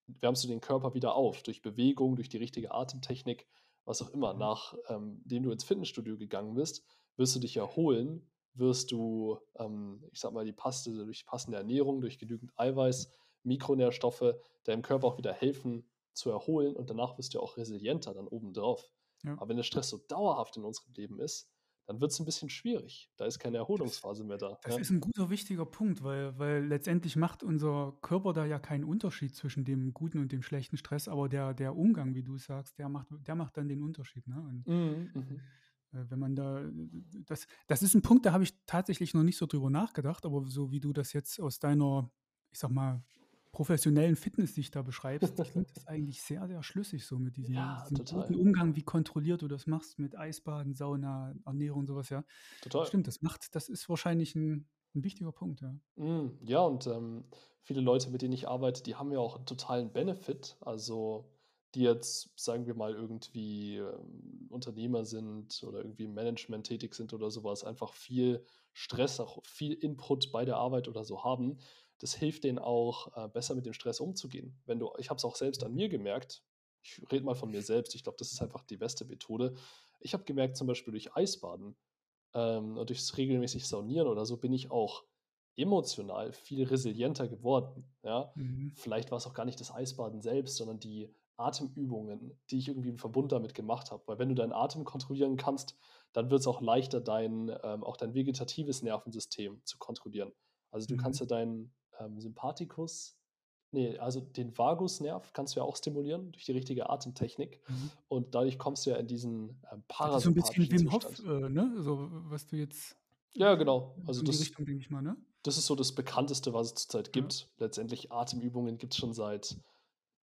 wärmst du den Körper wieder auf durch Bewegung, durch die richtige Atemtechnik, was auch immer. Mhm. Nachdem du ins Fitnessstudio gegangen bist, wirst du dich erholen, wirst du, ähm, ich sag mal, die Paste durch passende Ernährung, durch genügend Eiweiß, Mikronährstoffe deinem Körper auch wieder helfen zu erholen und danach wirst du auch resilienter dann obendrauf. Ja. Aber wenn der Stress so dauerhaft in unserem Leben ist, dann wird es ein bisschen schwierig. Da ist keine Erholungsphase mehr da. Das Ja? ist ein guter, wichtiger Punkt, weil, weil letztendlich macht unser Körper da ja keinen Unterschied zwischen dem guten und dem schlechten Stress, aber der, der Umgang, wie du sagst, der macht, der macht dann den Unterschied. Ne? Und Mhm, mhm. äh, wenn man da, das, das ist ein Punkt, da habe ich tatsächlich noch nicht so drüber nachgedacht, aber so wie du das jetzt aus deiner, ich sag mal, professionellen Fitnesssicht da beschreibst, klingt das eigentlich sehr, sehr schlüssig so mit diesem, Ja, diesem guten Umgang, wie kontrolliert du das machst mit Eisbaden, Sauna, Ernährung, sowas, ja. Total. Stimmt, das macht, das ist wahrscheinlich ein, ein wichtiger Punkt, ja. Mm, Ja, und ähm, viele Leute, mit denen ich arbeite, die haben ja auch einen totalen Benefit. Also, die jetzt, sagen wir mal, irgendwie ähm, Unternehmer sind oder irgendwie im Management tätig sind oder sowas, einfach viel Stress, auch viel Input bei der Arbeit oder so haben. Das hilft denen auch, äh, besser mit dem Stress umzugehen. Wenn du, ich habe es auch selbst an mir gemerkt, ich rede mal von mir selbst, ich glaube, das ist einfach die beste Methode. Ich habe gemerkt, zum Beispiel durch Eisbaden ähm, und durchs regelmäßig Saunieren oder so bin ich auch emotional viel resilienter geworden. Ja? Mhm. Vielleicht war es auch gar nicht das Eisbaden selbst, sondern die Atemübungen, die ich irgendwie im Verbund damit gemacht habe. Weil wenn du deinen Atem kontrollieren kannst, dann wird es auch leichter, dein, ähm, auch dein vegetatives Nervensystem zu kontrollieren. Also du Mhm. kannst ja deinen ähm, Sympathikus, nee, also den Vagusnerv kannst du ja auch stimulieren durch die richtige Atemtechnik. Mhm. Und dadurch kommst du ja in diesen ähm, Das ist so ein bisschen Wim Hof, äh, ne? So, was du jetzt Ja, genau. so Also das, Richtung, denke ich mal, ne? das ist so das bekannteste, was es zurzeit Ja. gibt. Letztendlich Atemübungen gibt es schon seit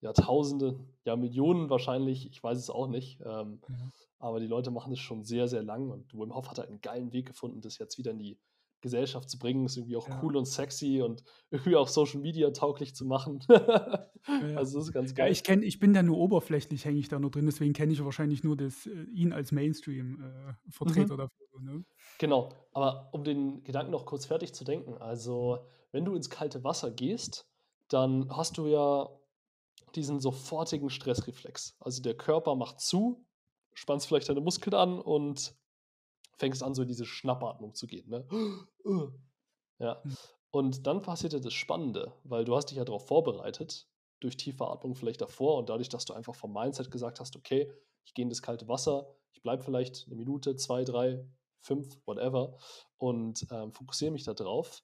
Jahrtausende, ja Millionen wahrscheinlich, ich weiß es auch nicht. Ähm, Ja. aber die Leute machen das schon sehr, sehr lang und Wim Hof hat halt einen geilen Weg gefunden, das jetzt wieder in die Gesellschaft zu bringen, ist irgendwie auch Ja. cool und sexy und irgendwie auch Social Media tauglich zu machen. Ja. Also das ist ganz geil. ich kenne ich bin da nur oberflächlich hänge ich da nur drin, deswegen kenne ich wahrscheinlich nur das, äh, ihn als Mainstream-Vertreter Mhm. dafür, ne? Genau, aber um den Gedanken noch kurz fertig zu denken, also wenn du ins kalte Wasser gehst, dann hast du ja diesen sofortigen Stressreflex. Also der Körper macht zu, spannst vielleicht deine Muskeln an und fängst an, so in diese Schnappatmung zu gehen. Ne? Ja. Mhm. Und dann passiert ja das Spannende, weil du hast dich ja darauf vorbereitet, durch tiefe Atmung vielleicht davor und dadurch, dass du einfach vom Mindset gesagt hast, okay, ich gehe in das kalte Wasser, ich bleibe vielleicht eine Minute, zwei, drei, fünf, whatever und ähm, fokussiere mich da drauf,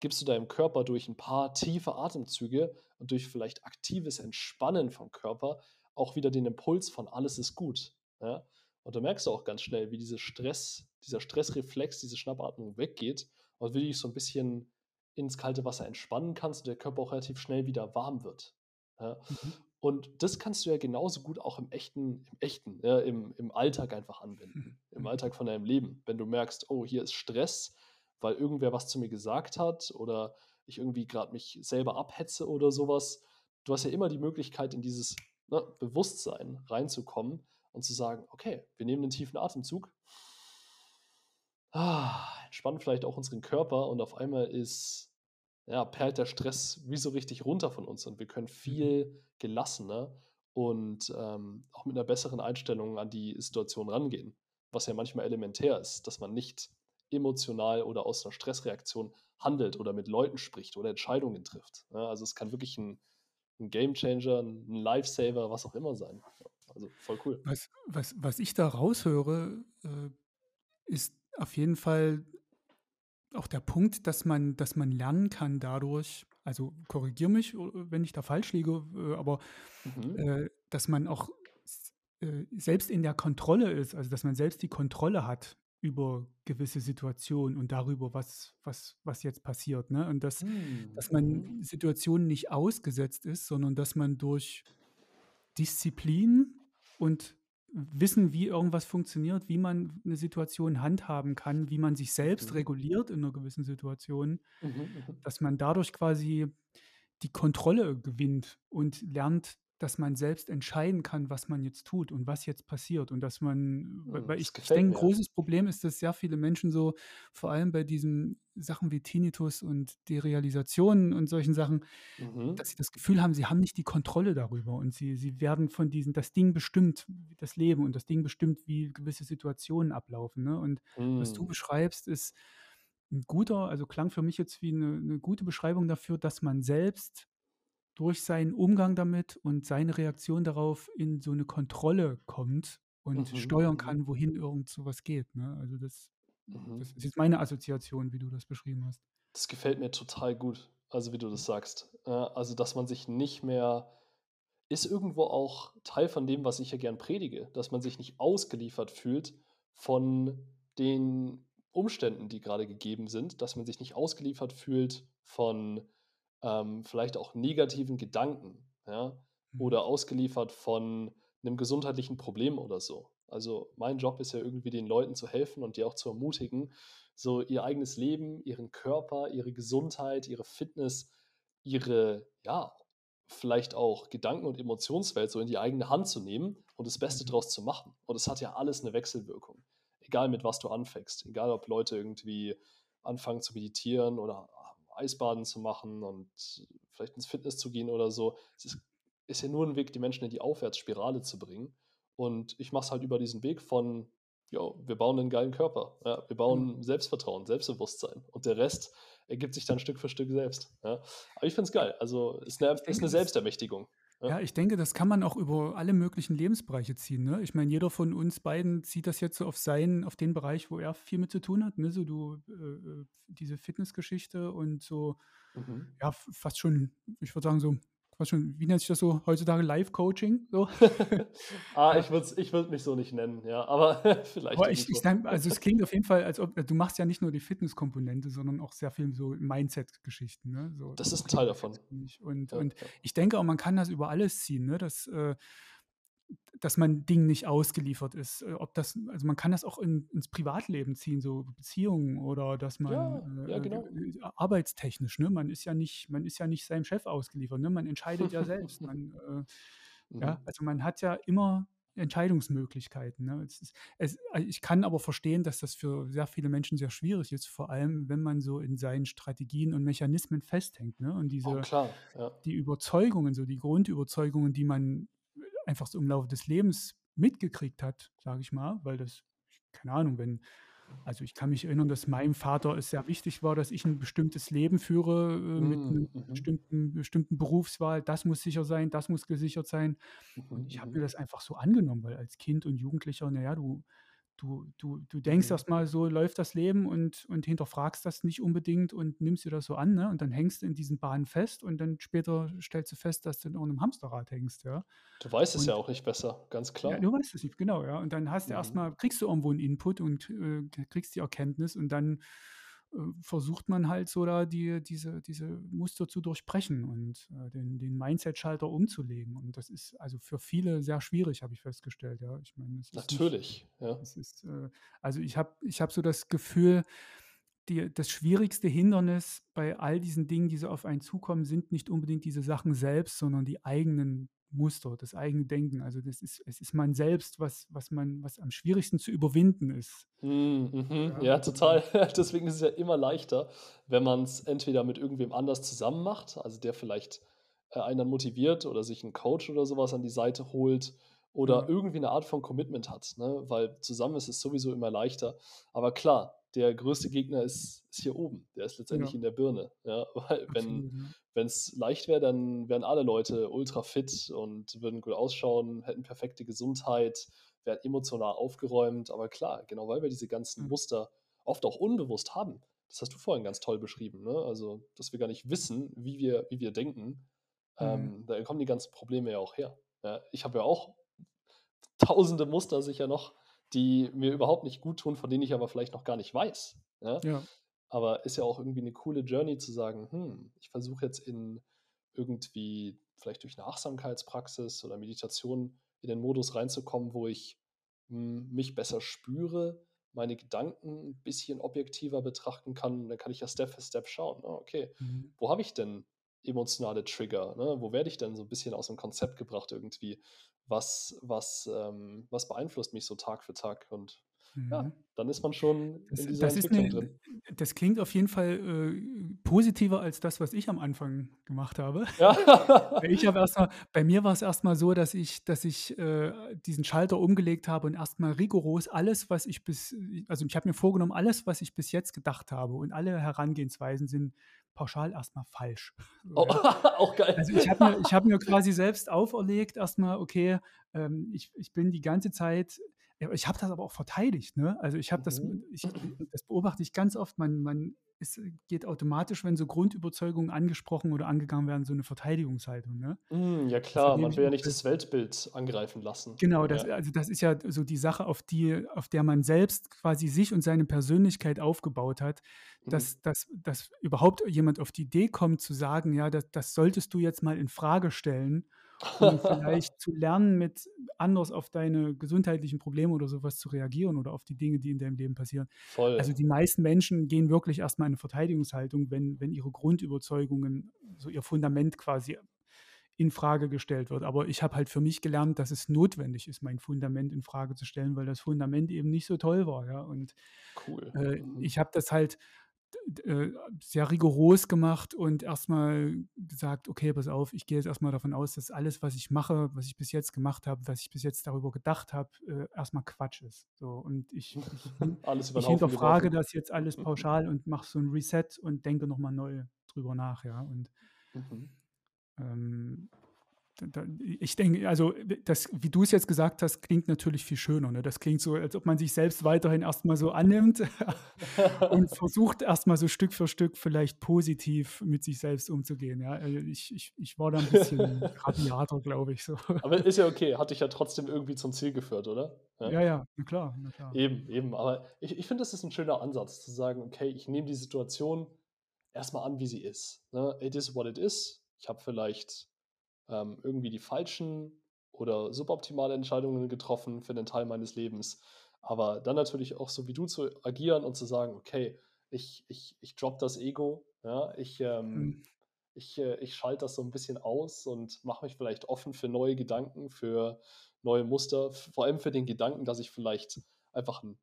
gibst du deinem Körper durch ein paar tiefe Atemzüge und durch vielleicht aktives Entspannen vom Körper auch wieder den Impuls von alles ist gut. Ja? Und da merkst du auch ganz schnell, wie diese Stress, dieser Stressreflex, diese Schnappatmung weggeht und wie du dich so ein bisschen ins kalte Wasser entspannen kannst und der Körper auch relativ schnell wieder warm wird. Ja? Mhm. Und das kannst du ja genauso gut auch im echten, im echten, ja, im, im Alltag einfach anwenden. Im Mhm. Alltag von deinem Leben. Wenn du merkst, oh, hier ist Stress, weil irgendwer was zu mir gesagt hat oder ich irgendwie gerade mich selber abhetze oder sowas. Du hast ja immer die Möglichkeit, in dieses ne, Bewusstsein reinzukommen und zu sagen, okay, wir nehmen einen tiefen Atemzug, ah, entspannen vielleicht auch unseren Körper und auf einmal ist, ja, perlt der Stress wie so richtig runter von uns und wir können viel gelassener und ähm, auch mit einer besseren Einstellung an die Situation rangehen, was ja manchmal elementär ist, dass man nicht emotional oder aus einer Stressreaktion handelt oder mit Leuten spricht oder Entscheidungen trifft. Ja, also es kann wirklich ein, ein Gamechanger, ein Lifesaver, was auch immer sein. Also voll cool. Was, was, was ich da raushöre, äh, ist auf jeden Fall auch der Punkt, dass man, dass man lernen kann dadurch, also korrigiere mich, äh, wenn ich da falsch liege, äh, aber Mhm. äh, dass man auch äh, selbst in der Kontrolle ist, also dass man selbst die Kontrolle hat über gewisse Situationen und darüber, was, was, was jetzt passiert. Ne? Und dass, Hm, dass man mhm. Situationen nicht ausgesetzt ist, sondern dass man durch Disziplin und Wissen, wie irgendwas funktioniert, wie man eine Situation handhaben kann, wie man sich selbst Mhm. reguliert in einer gewissen Situation, Mhm, mhm. dass man dadurch quasi die Kontrolle gewinnt und lernt, dass man selbst entscheiden kann, was man jetzt tut und was jetzt passiert. Und dass man, weil Hm, Das ich, ich denke, ein großes Problem ist, dass sehr viele Menschen so, vor allem bei diesen Sachen wie Tinnitus und Derealisationen und solchen Sachen, Mhm. dass sie das Gefühl haben, sie haben nicht die Kontrolle darüber und sie, sie werden von diesen, das Ding bestimmt das Leben und das Ding bestimmt, wie gewisse Situationen ablaufen. Ne? Und was du Hm. beschreibst, ist ein guter, also klang für mich jetzt wie eine, eine gute Beschreibung dafür, dass man selbst durch seinen Umgang damit und seine Reaktion darauf in so eine Kontrolle kommt und Mhm, steuern mhm, kann, wohin irgend sowas geht. Ne? Also das, mhm. das ist jetzt meine Assoziation, wie du das beschrieben hast. Das gefällt mir total gut, also wie du das sagst. Ja, also, dass man sich nicht mehr ist irgendwo auch Teil von dem, was ich ja gern predige, dass man sich nicht ausgeliefert fühlt von den Umständen, die gerade gegeben sind, dass man sich nicht ausgeliefert fühlt von ähm, vielleicht auch negativen Gedanken, ja, Mhm. oder ausgeliefert von einem gesundheitlichen Problem oder so. Also mein Job ist ja irgendwie den Leuten zu helfen und die auch zu ermutigen, so ihr eigenes Leben, ihren Körper, ihre Gesundheit, ihre Fitness, ihre, ja, vielleicht auch Gedanken- und Emotionswelt so in die eigene Hand zu nehmen und das Beste Mhm. draus zu machen. Und es hat ja alles eine Wechselwirkung. Egal mit was du anfängst. Egal ob Leute irgendwie anfangen zu meditieren oder Eisbaden zu machen und vielleicht ins Fitness zu gehen oder so. Es ist, ist ja nur ein Weg, die Menschen in die Aufwärtsspirale zu bringen. Und ich mache es halt über diesen Weg von, ja, wir bauen einen geilen Körper. Ja, wir bauen Selbstvertrauen, Selbstbewusstsein. Und der Rest ergibt sich dann Stück für Stück selbst. Ja. Aber ich finde es geil. Also ist eine, ist eine Selbstermächtigung. Ja. Ich denke, das kann man auch über alle möglichen Lebensbereiche ziehen. Ne? Ich meine, jeder von uns beiden zieht das jetzt so auf seinen, auf den Bereich, wo er viel mit zu tun hat. Ne? So du, äh, äh, diese Fitnessgeschichte und so, Mhm. ja, fast schon, ich würde sagen, so was schon, wie nennt sich das so heutzutage? Live-Coaching? So. ah, ich würde ich würd mich so nicht nennen, ja, aber vielleicht. Aber ich, ich sag, also es klingt auf jeden Fall, als ob du machst ja nicht nur die Fitnesskomponente, sondern auch sehr viel so Mindset-Geschichten. Ne? So, das ist ein Teil davon. Und, ja, und ja. ich denke auch, man kann das über alles ziehen, ne? dass, äh, dass man Dingen nicht ausgeliefert ist. Äh, ob das, also man kann das auch in, ins Privatleben ziehen, so Beziehungen oder dass man ja, ja, genau. äh, arbeitstechnisch, ne? Man ist ja nicht, man ist ja nicht seinem Chef ausgeliefert, ne? Man entscheidet ja selbst. Man, äh, ja, mhm. also man hat ja immer Entscheidungsmöglichkeiten. Ne? Es ist, es, ich kann aber verstehen, dass das für sehr viele Menschen sehr schwierig ist, vor allem wenn man so in seinen Strategien und Mechanismen festhängt. Ne? Und diese, oh, klar, ja. die Überzeugungen, so die Grundüberzeugungen, die man einfach so im Laufe des Lebens mitgekriegt hat, sage ich mal, weil das, keine Ahnung, wenn, also ich kann mich erinnern, dass meinem Vater es sehr wichtig war, dass ich ein bestimmtes Leben führe äh, mit Mhm, einer mhm, bestimmten, bestimmten Berufswahl. Das muss sicher sein, das muss gesichert sein. Und mhm, ich habe mhm. mir das einfach so angenommen, weil als Kind und Jugendlicher, naja, du, du, du, du denkst Mhm. erstmal, so läuft das Leben und, und hinterfragst das nicht unbedingt und nimmst dir das so an, ne? Und dann hängst du in diesen Bahnen fest und dann später stellst du fest, dass du in irgendeinem Hamsterrad hängst, ja. Du weißt es ja Und auch nicht besser, ganz ja, klar. du weißt es nicht, genau, ja. Und dann hast du Mhm. erstmal, kriegst du irgendwo einen Input und äh, kriegst die Erkenntnis und dann versucht man halt so da die, diese, diese Muster zu durchbrechen und äh, den, den Mindset-Schalter umzulegen. Und das ist also für viele sehr schwierig, habe ich festgestellt, ja. Ich meine, es ist nicht, Natürlich, ja. es ist, äh, also ich habe ich hab so das Gefühl, die, das schwierigste Hindernis bei all diesen Dingen, die so auf einen zukommen, sind nicht unbedingt diese Sachen selbst, sondern die eigenen Muster, das eigene Denken. Also das ist, es ist man selbst, was, was man, was am schwierigsten zu überwinden ist. Mhm, mhm. Ja, Ja, also, total. Deswegen ist es ja immer leichter, wenn man es entweder mit irgendwem anders zusammen macht, also der vielleicht äh, einen dann motiviert oder sich einen Coach oder sowas an die Seite holt oder ja, irgendwie eine Art von Commitment hat, ne? Weil zusammen ist es sowieso immer leichter. Aber klar, der größte Gegner ist, ist hier oben. Der ist letztendlich ja, in der Birne. Ja? Weil wenn. Ja. es leicht wäre, dann wären alle Leute ultra fit und würden gut ausschauen, hätten perfekte Gesundheit, wären emotional aufgeräumt. Aber klar, genau weil wir diese ganzen Ja. Muster oft auch unbewusst haben. Das hast du vorhin ganz toll beschrieben, ne? Also, dass wir gar nicht wissen, wie wir, wie wir denken. Mhm. Ähm, da kommen die ganzen Probleme ja auch her. Ja, ich habe ja auch tausende Muster sicher noch, die mir überhaupt nicht gut tun, von denen ich aber vielleicht noch gar nicht weiß. Ja? Ja. Aber ist ja auch irgendwie eine coole Journey zu sagen, hm, ich versuche jetzt in irgendwie, vielleicht durch eine Achtsamkeitspraxis oder Meditation in den Modus reinzukommen, wo ich hm, mich besser spüre, meine Gedanken ein bisschen objektiver betrachten kann. Dann kann ich ja Step für Step schauen. ah, Okay, Mhm. wo habe ich denn emotionale Trigger? Ne? Wo werde ich denn so ein bisschen aus dem Konzept gebracht irgendwie? Was, was, ähm, was beeinflusst mich so Tag für Tag? Und ja, Mhm. dann ist man schon Das, in dieser das ist Entwicklung eine, drin. das klingt auf jeden Fall äh, positiver als das, was ich am Anfang gemacht habe. Ja. Ich habe erstmal, bei mir war es erstmal so, dass ich, dass ich äh, diesen Schalter umgelegt habe und erstmal rigoros alles, was ich bis, also ich habe mir vorgenommen, alles, was ich bis jetzt gedacht habe und alle Herangehensweisen sind pauschal erstmal falsch. Oh, auch geil. Also ich habe mir, ich hab mir quasi selbst auferlegt, erstmal, okay, ähm, ich, ich bin die ganze Zeit, ja, ich habe das aber auch verteidigt. Ne? Also ich habe das, Mhm. ich, das beobachte ich ganz oft, man, man es geht automatisch, wenn so Grundüberzeugungen angesprochen oder angegangen werden, so eine Verteidigungshaltung. Ne? Mm, ja klar, man will ja nicht das Weltbild angreifen lassen. Genau, das, Ja. also das ist ja so die Sache, auf die, auf der man selbst quasi sich und seine Persönlichkeit aufgebaut hat, Mhm. dass, dass, dass überhaupt jemand auf die Idee kommt zu sagen, ja, das, das solltest du jetzt mal in Frage stellen, um vielleicht zu lernen, mit anders auf deine gesundheitlichen Probleme oder sowas zu reagieren oder auf die Dinge, die in deinem Leben passieren. Also Voll. die meisten Menschen gehen wirklich erstmal in eine Verteidigungshaltung, wenn, wenn ihre Grundüberzeugungen, so ihr Fundament quasi in Frage gestellt wird. Aber ich habe halt für mich gelernt, dass es notwendig ist, mein Fundament in Frage zu stellen, weil das Fundament eben nicht so toll war. Ja? Und Cool. äh, Mhm. ich habe das halt sehr rigoros gemacht und erstmal gesagt, okay, pass auf, ich gehe jetzt erstmal davon aus, dass alles, was ich mache, was ich bis jetzt gemacht habe, was ich bis jetzt darüber gedacht habe, äh, erstmal Quatsch ist. So, und ich, ich, ich hinterfrage das jetzt alles pauschal und mache so ein Reset und denke nochmal neu drüber nach, ja. Und Mhm. ähm, ich denke, also das, wie du es jetzt gesagt hast, klingt natürlich viel schöner. Ne? Das klingt so, als ob man sich selbst weiterhin erstmal so annimmt und versucht erstmal so Stück für Stück vielleicht positiv mit sich selbst umzugehen. Ja? Also ich, ich, ich war da ein bisschen rabiater, glaube ich. So. Aber ist ja okay, hat dich ja trotzdem irgendwie zum Ziel geführt, oder? Ja, ja, ja na klar, na klar. Eben, eben. Aber ich, ich finde, das ist ein schöner Ansatz, zu sagen, okay, ich nehme die Situation erstmal an, wie sie ist. Ne? It is what it is. Ich habe vielleicht ähm, irgendwie die falschen oder suboptimale Entscheidungen getroffen für den Teil meines Lebens. Aber dann natürlich auch so wie du zu agieren und zu sagen, okay, ich, ich, ich drop das Ego, ja, ich, ähm, mhm. ich, äh, ich schalte das so ein bisschen aus und mache mich vielleicht offen für neue Gedanken, für neue Muster, vor allem für den Gedanken, dass ich vielleicht einfach ein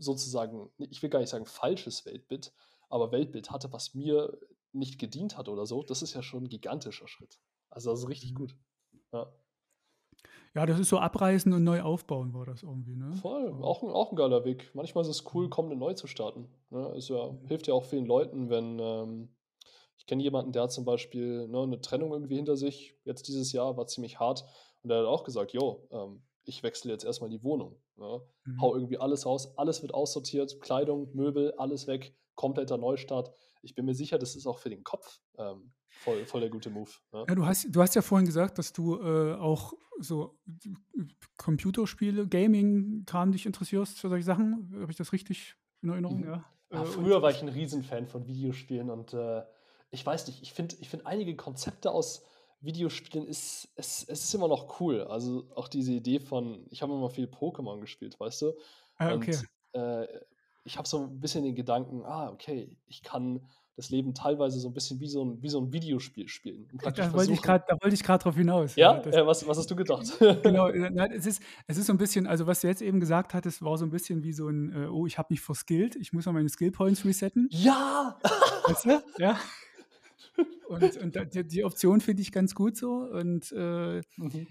sozusagen, ich will gar nicht sagen falsches Weltbild, aber Weltbild hatte, was mir nicht gedient hat oder so, das ist ja schon ein gigantischer Schritt. Also das ist richtig mhm. gut. Ja. Ja, das ist so abreißen und neu aufbauen, war das irgendwie, ne? Voll, auch ein, auch ein geiler Weg. Manchmal ist es cool, kommende neu zu starten. Ne? Es ja, hilft ja auch vielen Leuten, wenn ähm, ich kenne jemanden, der hat zum Beispiel ne, eine Trennung irgendwie hinter sich. Jetzt dieses Jahr war ziemlich hart. Und der hat auch gesagt, jo, ähm, ich wechsle jetzt erstmal die Wohnung. Ne? Mhm. Hau irgendwie alles raus, alles wird aussortiert, Kleidung, Möbel, alles weg, kompletter Neustart. Ich bin mir sicher, das ist auch für den Kopf ähm, voll, voll der gute Move. Ja. ja, du, hast, du hast ja vorhin gesagt, dass du äh, auch so Computerspiele, Gaming-Kram dich interessierst für solche Sachen. Habe ich das richtig in Erinnerung? Mhm. Ja. ja. Äh, früher war ich ein Riesenfan von Videospielen und äh, ich weiß nicht, ich finde ich find einige Konzepte aus Videospielen ist, es, es ist immer noch cool. Also auch diese Idee von, ich habe immer viel Pokémon gespielt, weißt du? Ah, okay. Und äh, ich habe so ein bisschen den Gedanken, ah, okay, ich kann das Leben teilweise so ein bisschen wie so ein, wie so ein Videospiel spielen. Da wollte, ich grad, da wollte ich gerade drauf hinaus. Ja, ja das, äh, was, was hast du gedacht? genau, es ist, es ist so ein bisschen, also was du jetzt eben gesagt hattest, war so ein bisschen wie so ein, äh, oh, ich habe mich verskillt, ich muss mal meine Skillpoints resetten. Ja! Weißt du? Ja. Und, und die, die Option finde ich ganz gut so. Und äh, mhm.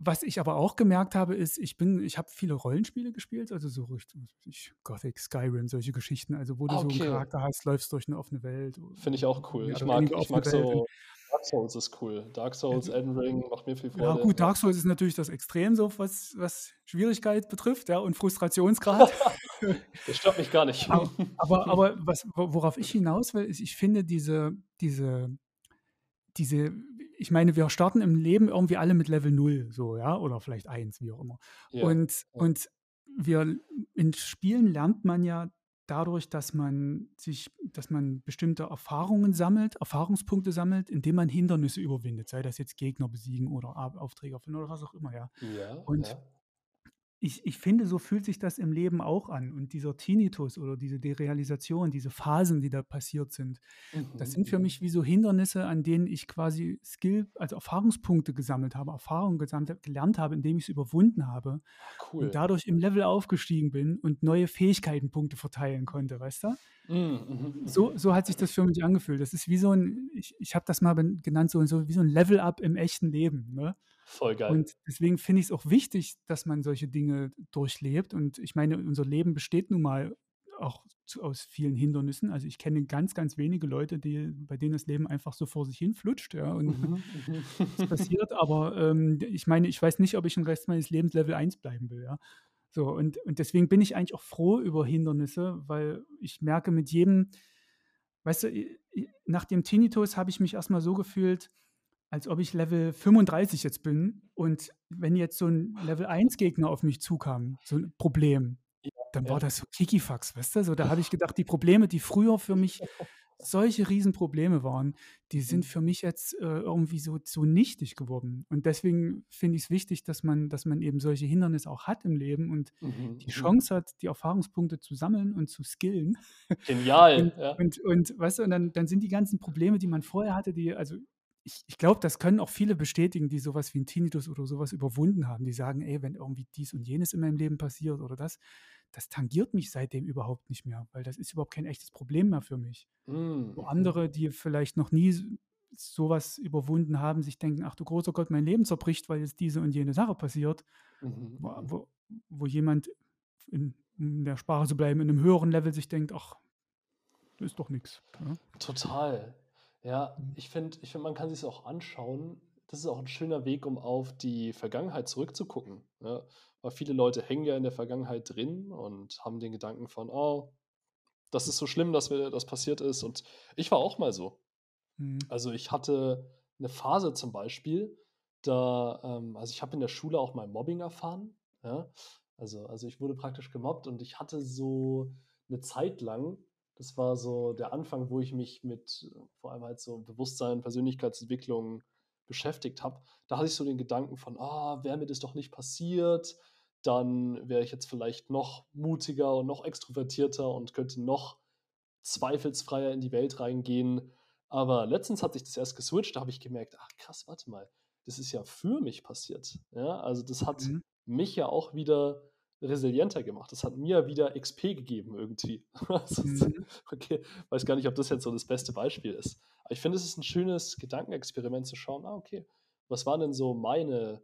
Was ich aber auch gemerkt habe, ist, ich bin, ich habe viele Rollenspiele gespielt, also so richtig Gothic, Skyrim, solche Geschichten, also wo du okay. so einen Charakter hast, läufst durch eine offene Welt. Finde ich auch cool. Ich mag, ich mag so Dark Souls ist cool. Dark Souls, Elden Ring macht mir viel Freude. Ja, gut, Dark Souls ist natürlich das Extrem so, was, was Schwierigkeit betrifft, ja, und Frustrationsgrad. das stört mich gar nicht. Aber, aber, aber was, worauf ich hinaus will, ist, ich finde diese, diese, diese ich meine, wir starten im Leben irgendwie alle mit Level 0, so, ja, oder vielleicht 1, wie auch immer. Ja. Und, und wir in Spielen lernt man ja dadurch, dass man sich, dass man bestimmte Erfahrungen sammelt, Erfahrungspunkte sammelt, indem man Hindernisse überwindet, sei das jetzt Gegner besiegen oder Aufträge finden oder was auch immer, ja. ja und ja ich, ich finde, so fühlt sich das im Leben auch an. Und dieser Tinnitus oder diese Derealisation, diese Phasen, die da passiert sind, mhm. das sind für mich wie so Hindernisse, an denen ich quasi Skill, also Erfahrungspunkte gesammelt habe, Erfahrungen gesammelt, gelernt habe, indem ich es überwunden habe. Ah, cool. Und dadurch im Level aufgestiegen bin und neue Fähigkeitenpunkte verteilen konnte, weißt du? Mhm, mhm, so, so hat sich das für mich angefühlt. Das ist wie so ein, ich, ich habe das mal genannt, so, so wie so ein Level-Up im echten Leben. Ne? Voll geil. Und deswegen finde ich es auch wichtig, dass man solche Dinge durchlebt. Und ich meine, unser Leben besteht nun mal auch zu, aus vielen Hindernissen. Also ich kenne ganz, ganz wenige Leute, die, bei denen das Leben einfach so vor sich hin flutscht. Ja, und mhm, es mhm. passiert. Aber ähm, ich meine, ich weiß nicht, ob ich den Rest meines Lebens Level 1 bleiben will. Ja. So, und, und deswegen bin ich eigentlich auch froh über Hindernisse, weil ich merke mit jedem, weißt du, nach dem Tinnitus habe ich mich erstmal so gefühlt, als ob ich Level 35 jetzt bin und wenn jetzt so ein Level 1 Gegner auf mich zukam, so ein Problem, dann war das so Kikifax, weißt du? So, da habe ich gedacht, die Probleme, die früher für mich solche Riesenprobleme waren, die sind mhm. für mich jetzt äh, irgendwie so, so nichtig geworden. Und deswegen finde ich es wichtig, dass man, dass man eben solche Hindernisse auch hat im Leben und mhm. die mhm. Chance hat, die Erfahrungspunkte zu sammeln und zu skillen. Genial. und, ja. und, und, weißt du, und dann, dann sind die ganzen Probleme, die man vorher hatte, die, also ich, ich glaube, das können auch viele bestätigen, die sowas wie ein Tinnitus oder sowas überwunden haben. Die sagen, ey, wenn irgendwie dies und jenes in meinem Leben passiert oder das, das tangiert mich seitdem überhaupt nicht mehr, weil das ist überhaupt kein echtes Problem mehr für mich. Mhm. Wo andere, die vielleicht noch nie sowas überwunden haben, sich denken, ach du großer Gott, mein Leben zerbricht, weil jetzt diese und jene Sache passiert, mhm. wo, mhm. wo, jemand, in, in der Sprache zu bleiben, in einem höheren Level sich denkt, ach, das ist doch nichts. Ja? Total. Ja, mhm. ich finde, ich find, man kann sich auch anschauen, das ist auch ein schöner Weg, um auf die Vergangenheit zurückzugucken, ne? Weil viele Leute hängen ja in der Vergangenheit drin und haben den Gedanken von: „Oh, das ist so schlimm, dass mir das passiert ist.“ Und ich war auch mal so. Mhm. Also, ich hatte eine Phase zum Beispiel, da ähm, also, ich habe in der Schule auch mal Mobbing erfahren, ja? Also also, ich wurde praktisch gemobbt und ich hatte so eine Zeit lang das war so der Anfang, wo ich mich mit vor allem halt so Bewusstsein, Persönlichkeitsentwicklung beschäftigt habe. Da hatte ich so den Gedanken von: „Ah, wäre mir das doch nicht passiert, dann wäre ich jetzt vielleicht noch mutiger und noch extrovertierter und könnte noch zweifelsfreier in die Welt reingehen.“ Aber letztens hat sich das erst geswitcht, da habe ich gemerkt: „Ach krass, warte mal, das ist ja für mich passiert.“ Ja, also, das hat Mhm. mich ja auch wieder resilienter gemacht. Das hat mir wieder XP gegeben irgendwie. Mhm. okay, weiß gar nicht, ob das jetzt so das beste Beispiel ist. Aber ich finde, es ist ein schönes Gedankenexperiment zu schauen: „Ah, okay, was waren denn so meine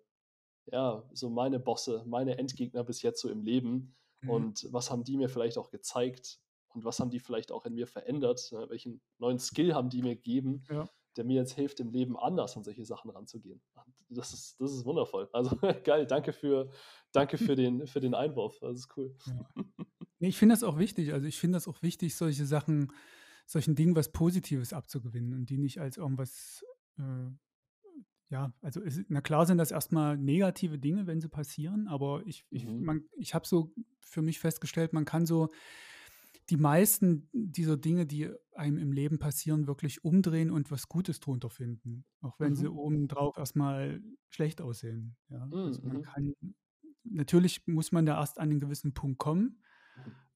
ja, so meine Bosse, meine Endgegner bis jetzt so im Leben Mhm. und was haben die mir vielleicht auch gezeigt und was haben die vielleicht auch in mir verändert? Ne? Welchen neuen Skill haben die mir gegeben, Ja. Der mir jetzt hilft, im Leben anders an solche Sachen ranzugehen? Das ist, das ist wundervoll. Also geil, danke für, danke für den, für den Einwurf. Das ist cool. Ja. Ich finde das auch wichtig. Also, ich finde das auch wichtig, solche Sachen solchen Dingen was Positives abzugewinnen und die nicht als irgendwas, äh ja, also, es na klar sind das erstmal negative Dinge, wenn sie passieren, aber ich ich Mhm. man ich habe so für mich festgestellt, man kann so die meisten dieser Dinge, die einem im Leben passieren, wirklich umdrehen und was Gutes drunter finden, auch wenn sie Mhm. obendrauf erstmal schlecht aussehen, ja? Mhm. Also, man Mhm. kann natürlich muss man da erst an 'nen gewissen Punkt kommen.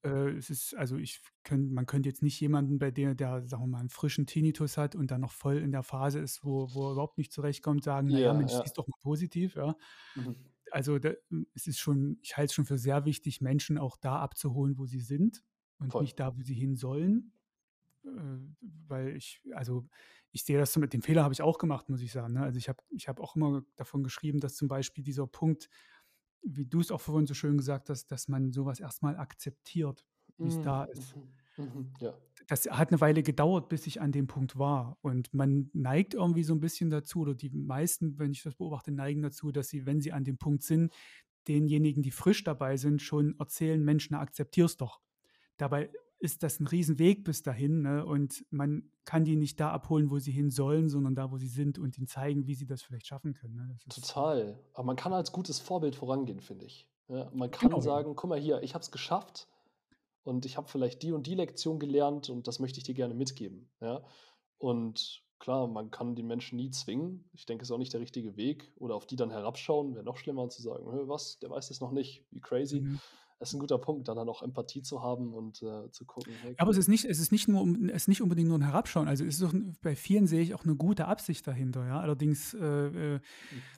Äh, es ist also, ich könn man könnte jetzt nicht jemanden, bei der der, sagen wir mal, 'n frischen Tinnitus hat und dann noch voll in der Phase ist, wo wo er überhaupt nicht zurechtkommt, sagen: „Na ja, Ja, Mensch, ja. sieh's doch mal positiv“, ja? Mhm. Also, da es ist schon ich halte es schon für sehr wichtig, Menschen auch da abzuholen, wo sie sind und Voll. nicht da, wo sie hin sollen. Äh, weil ich also, ich sehe das mit dem Fehler habe ich auch gemacht, muss ich sagen, ne? Also, ich habe ich habe auch immer davon geschrieben, dass zum Beispiel dieser Punkt, wie du es auch vorhin so schön gesagt hast, dass man so was erst mal akzeptiert, wie's Mhm. da ist. Mhm. Mhm. Ja. Das hat 'ne Weile gedauert, bis ich an dem Punkt war. Und man neigt irgendwie so 'n bisschen dazu oder die meisten, wenn ich das beobachte, neigen dazu, dass sie, wenn sie an dem Punkt sind, denjenigen, die frisch dabei sind, schon erzählen: „Mensch, na, akzeptier's doch.“ Dabei ist das 'n Riesenweg bis dahin, ne? Und man kann die nicht da abholen, wo sie hin sollen, sondern da, wo sie sind und ihnen zeigen, wie sie das vielleicht schaffen können, ne? Das Total. Aber man kann als gutes Vorbild vorangehen, finde ich. Ja, man kann genau, sagen: „Guck mal hier, ich habe es geschafft und ich habe vielleicht die und die Lektion gelernt und das möchte ich dir gerne mitgeben“, ja? Und klar, man kann die Menschen nie zwingen. Ich denke, ist auch nicht der richtige Weg oder auf die dann herabschauen, wäre noch schlimmer zu sagen: „Hä, was, der weiß es noch nicht, wie crazy.“ Mhm. Das ist 'n guter Punkt, da dann auch Empathie zu haben und, äh, zu gucken: „Hey, Aber es cool.“ ist nicht es ist nicht nur es ist nicht unbedingt nur 'n Herabschauen. Also, es ist auch bei vielen sehe ich auch 'ne gute Absicht dahinter, ja. Allerdings, äh, äh, Mhm.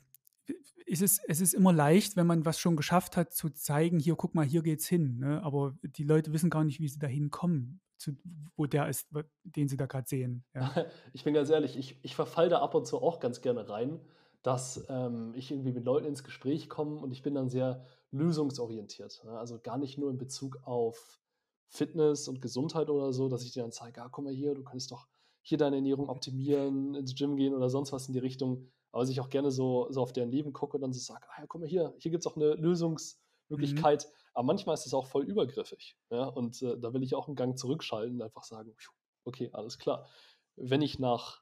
ist es es ist immer leicht, wenn man was schon geschafft hat, zu zeigen: „Hier, guck mal, hier geht's hin“, ne? Aber die Leute wissen gar nicht, wie sie dahin kommen, zu wo der ist, den sie da grad sehen, ja. Ich bin ganz ehrlich, ich ich verfalle da ab und zu auch ganz gerne rein, dass, ähm, ich irgendwie mit Leuten ins Gespräch komme und ich bin dann sehr lösungsorientiert, ne? Also, gar nicht nur in Bezug auf Fitness und Gesundheit oder so, dass ich denen dann zeige: „Ah, guck mal hier, du könntest doch hier deine Ernährung optimieren, ins Gym gehen“ oder sonst was in die Richtung. Aber dass ich auch gerne so so auf deren Leben gucke und dann so sage: „Ah ja, guck mal hier, hier gibt's auch 'ne Mhm. Lösungsmöglichkeit.“ Aber manchmal ist es auch voll übergriffig, ja? Und, äh, da will ich auch 'n Gang zurückschalten und einfach sagen: „Okay, alles klar.“ Wenn ich nach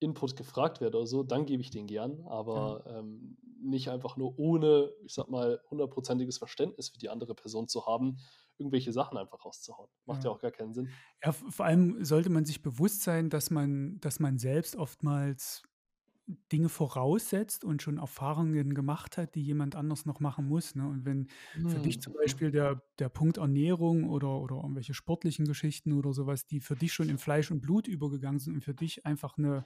Input gefragt werde oder so, dann gebe ich den gern, Ja. aber, ähm, nicht einfach nur ohne, ich sage mal, hundertprozentiges Verständnis für die andere Person zu haben, irgendwelche Sachen einfach rauszuhauen. Macht ja Ja. auch gar keinen Sinn. Ja, vor allem sollte man sich bewusst sein, dass man dass man selbst oftmals Dinge voraussetzt und schon Erfahrungen gemacht hat, die jemand anders noch machen muss, ne? Und wenn für dich Mhm, zum. Beispiel der der Punkt Ernährung oder oder irgendwelche sportlichen Geschichten oder so was, die für dich schon in Fleisch und Blut übergegangen sind und für dich einfach 'ne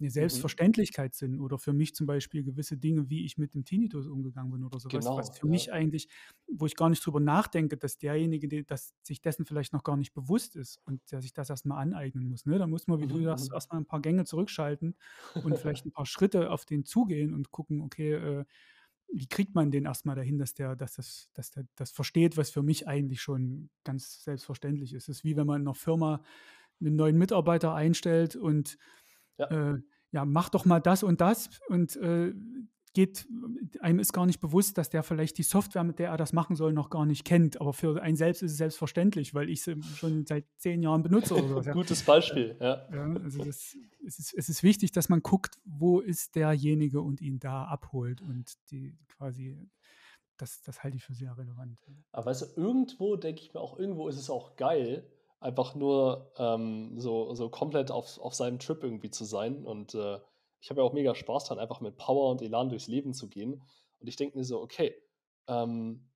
'ne Mhm. Selbstverständlichkeit sind oder für mich zum Beispiel gewisse Dinge, wie ich mit dem Tinnitus umgegangen bin oder so was, was Genau, für ja. mich eigentlich wo ich gar nicht drüber nachdenke, dass derjenige, de dass sich dessen vielleicht noch gar nicht bewusst ist und der sich das erst mal aneignen muss, ne? Da muss man, wie du Mhm, sagst, mhm. erst mal 'n paar Gänge zurückschalten und vielleicht 'n paar Schritte auf den zugehen und gucken, okay, äh, wie kriegt man den erst mal dahin, dass der dass das dass der das versteht, was für mich eigentlich schon ganz selbstverständlich ist. Es ist wie wenn man in 'ner Firma 'nen neuen Mitarbeiter einstellt und, Ja. äh, ja, mach doch mal das und das und äh, geht, einem ist gar nicht bewusst, dass der vielleicht die Software, mit der er das machen soll, noch gar nicht kennt. Aber für einen selbst ist es selbstverständlich, weil ich sie schon seit zehn Jahren benutze. Oder so. Gutes Beispiel, ja. ja also das, es, ist, es ist wichtig, dass man guckt, wo ist derjenige und ihn da abholt und die quasi das, das halte ich für sehr relevant. Aber weißt du, irgendwo denke ich mir auch, irgendwo ist es auch geil, einfach nur ähm, so, so komplett auf, auf seinem Trip irgendwie zu sein. Und äh, ich habe ja auch mega Spaß daran, einfach mit Power und Elan durchs Leben zu gehen. Und ich denke mir so, okay, ähm,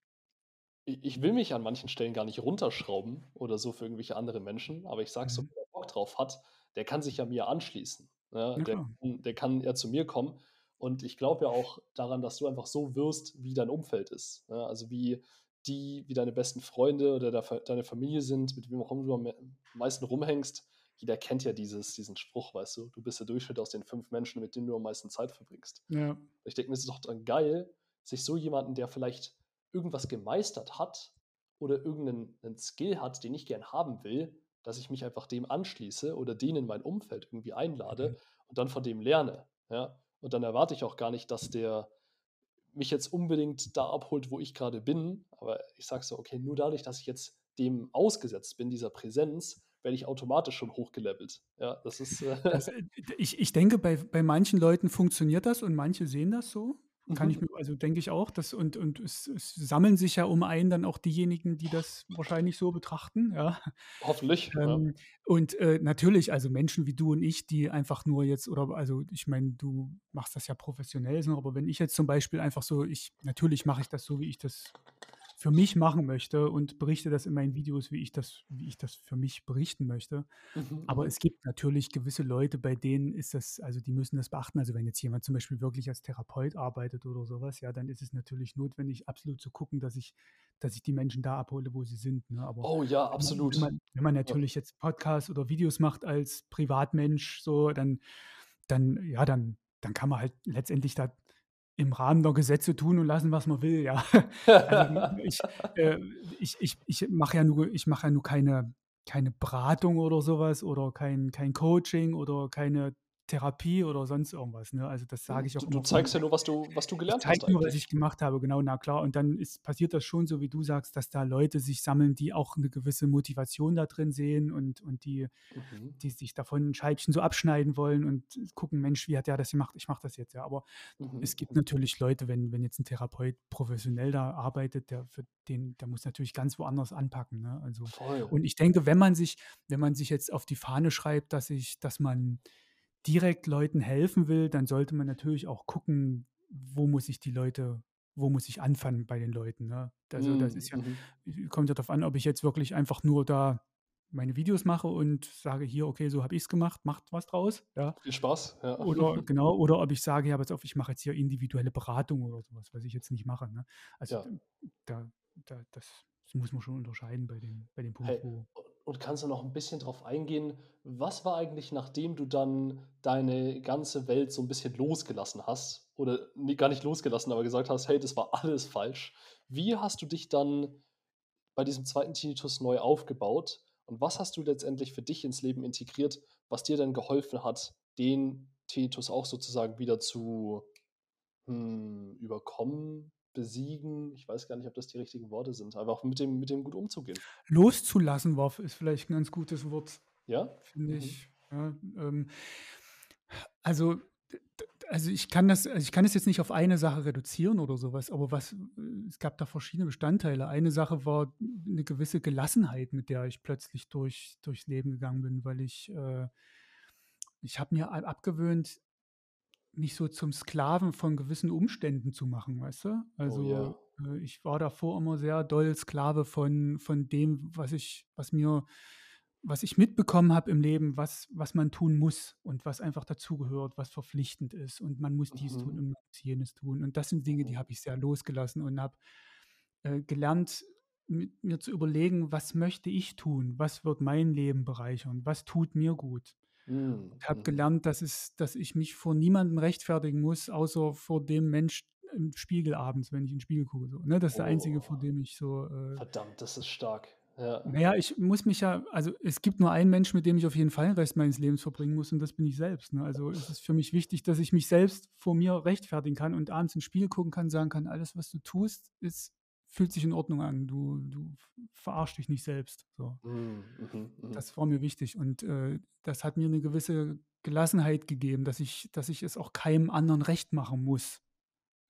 ich, ich, will mich an manchen Stellen gar nicht runterschrauben oder so für irgendwelche andere Menschen, aber ich sage mhm. so, wer Bock drauf hat, der kann sich ja mir anschließen. Ja, ja der, der kann ja zu mir kommen. Und ich glaube ja auch daran, dass du einfach so wirst, wie dein Umfeld ist. Ja, also wie die, wie deine besten Freunde oder deine Familie sind, mit wem auch immer du am meisten rumhängst. Jeder kennt ja dieses, diesen Spruch, weißt du, du bist der Durchschnitt aus den fünf Menschen, mit denen du am meisten Zeit verbringst. Ja. Ich denke mir, es ist doch dann geil, sich so jemanden, der vielleicht irgendwas gemeistert hat oder irgendeinen Skill hat, den ich gern haben will, dass ich mich einfach dem anschließe oder den in mein Umfeld irgendwie einlade mhm. und dann von dem lerne. Ja? Und dann erwarte ich auch gar nicht, dass der mich jetzt unbedingt da abholt, wo ich gerade bin. Aber ich sage so, okay, nur dadurch, dass ich jetzt dem ausgesetzt bin, dieser Präsenz, werde ich automatisch schon hochgelevelt. Ja, das ist. Äh das, äh, ich, ich denke, bei, bei manchen Leuten funktioniert das und manche sehen das so. Kann ich mhm. mir, also denke ich auch, dass, und, und es, es, sammeln sich ja um einen dann auch diejenigen, die das wahrscheinlich so betrachten, ja. Hoffentlich. Ähm, ja. Und äh, natürlich, also Menschen wie du und ich, die einfach nur jetzt, oder also ich meine, du machst das ja professionell, aber wenn ich jetzt zum Beispiel einfach so, ich, natürlich mache ich das so, wie ich das für mich machen möchte und berichte das in meinen Videos, wie ich das, wie ich das für mich berichten möchte. Mhm. Aber mhm. es gibt natürlich gewisse Leute, bei denen ist das, also die müssen das beachten. Also wenn jetzt jemand zum Beispiel wirklich als Therapeut arbeitet oder sowas, ja, dann ist es natürlich notwendig, absolut zu gucken, dass ich, dass ich die Menschen da abhole, wo sie sind. Ne? Aber oh ja, absolut. Wenn man, wenn man natürlich ja. jetzt Podcasts oder Videos macht als Privatmensch, so, dann, dann, ja, dann, dann kann man halt letztendlich da im Rahmen der Gesetze tun und lassen, was man will, ja. Also ich, äh, ich, ich, ich mache ja nur, ich mache ja nur keine, keine Beratung oder sowas oder kein, kein Coaching oder keine Therapie oder sonst irgendwas. Ne? Also das sage ich auch du, immer. Du zeigst ja nur, was du, was du gelernt ich hast. nur, was ich gemacht habe, genau, na klar. Und dann ist, passiert das schon so, wie du sagst, dass da Leute sich sammeln, die auch eine gewisse Motivation da drin sehen und, und die, mhm. die sich davon ein Scheibchen so abschneiden wollen und gucken, Mensch, wie hat der das gemacht? Ich mache das jetzt ja. Aber mhm. es gibt natürlich Leute, wenn, wenn jetzt ein Therapeut professionell da arbeitet, der für den, der muss natürlich ganz woanders anpacken. Ne? Also, Voll. und ich denke, wenn man sich, wenn man sich jetzt auf die Fahne schreibt, dass ich, dass man direkt Leuten helfen will, dann sollte man natürlich auch gucken, wo muss ich die Leute, wo muss ich anfangen bei den Leuten. Ne? Also das ist ja, mhm. kommt ja darauf an, ob ich jetzt wirklich einfach nur da meine Videos mache und sage hier, okay, so habe ich es gemacht, macht was draus. Ja. Viel Spaß, ja. Oder genau, oder ob ich sage, ja, pass auf, ich mache jetzt hier individuelle Beratung oder sowas, was ich jetzt nicht mache. Ne? Also ja. da, da, das, das muss man schon unterscheiden bei dem, bei dem Punkt, hey, wo. Und kannst du noch ein bisschen drauf eingehen, was war eigentlich, nachdem du dann deine ganze Welt so ein bisschen losgelassen hast, oder nee, gar nicht losgelassen, aber gesagt hast, hey, das war alles falsch. Wie hast du dich dann bei diesem zweiten Tinnitus neu aufgebaut? Und was hast du letztendlich für dich ins Leben integriert, was dir dann geholfen hat, den Tinnitus auch sozusagen wieder zu hm, überkommen, besiegen. Ich weiß gar nicht, ob das die richtigen Worte sind. Einfach mit dem, mit dem gut umzugehen. Loszulassen war, ist vielleicht ein ganz gutes Wort. Ja. Finde mhm. ich. Ja, ähm, also, also ich kann das, also ich kann das jetzt nicht auf eine Sache reduzieren oder sowas, aber was, es gab da verschiedene Bestandteile. Eine Sache war eine gewisse Gelassenheit, mit der ich plötzlich durch, durchs Leben gegangen bin, weil ich, äh, ich habe mir abgewöhnt, nicht so zum Sklaven von gewissen Umständen zu machen, weißt du? Oh also oh, ja. äh, ich war davor immer sehr doll Sklave von, von dem, was ich, was mir, was ich mitbekommen habe im Leben, was, was man tun muss und was einfach dazugehört, was verpflichtend ist und man muss dies mhm. tun und man muss jenes tun. Und das sind Dinge, die mhm. habe ich sehr losgelassen und habe äh, gelernt, mit mir zu überlegen, was möchte ich tun, was wird mein Leben bereichern, was tut mir gut. Mhm. Ich habe gelernt, dass, es, dass ich mich vor niemandem rechtfertigen muss, außer vor dem Mensch im Spiegel abends, wenn ich in den Spiegel gucke. So, ne? Das ist der einzige, vor oh. dem ich so. Äh, Verdammt, das ist stark. Ja. Naja, ich muss mich ja, also es gibt nur einen Mensch, mit dem ich auf jeden Fall den Rest meines Lebens verbringen muss und das bin ich selbst. Ne? Also es ist für mich wichtig, dass ich mich selbst vor mir rechtfertigen kann und abends ins Spiel gucken kann, sagen kann, alles, was du tust, ist, fühlt sich in Ordnung an. Du, du verarschst dich nicht selbst. So. Mhm, mh, mh. Das war mir wichtig und äh, das hat mir eine gewisse Gelassenheit gegeben, dass ich, dass ich es auch keinem anderen recht machen muss.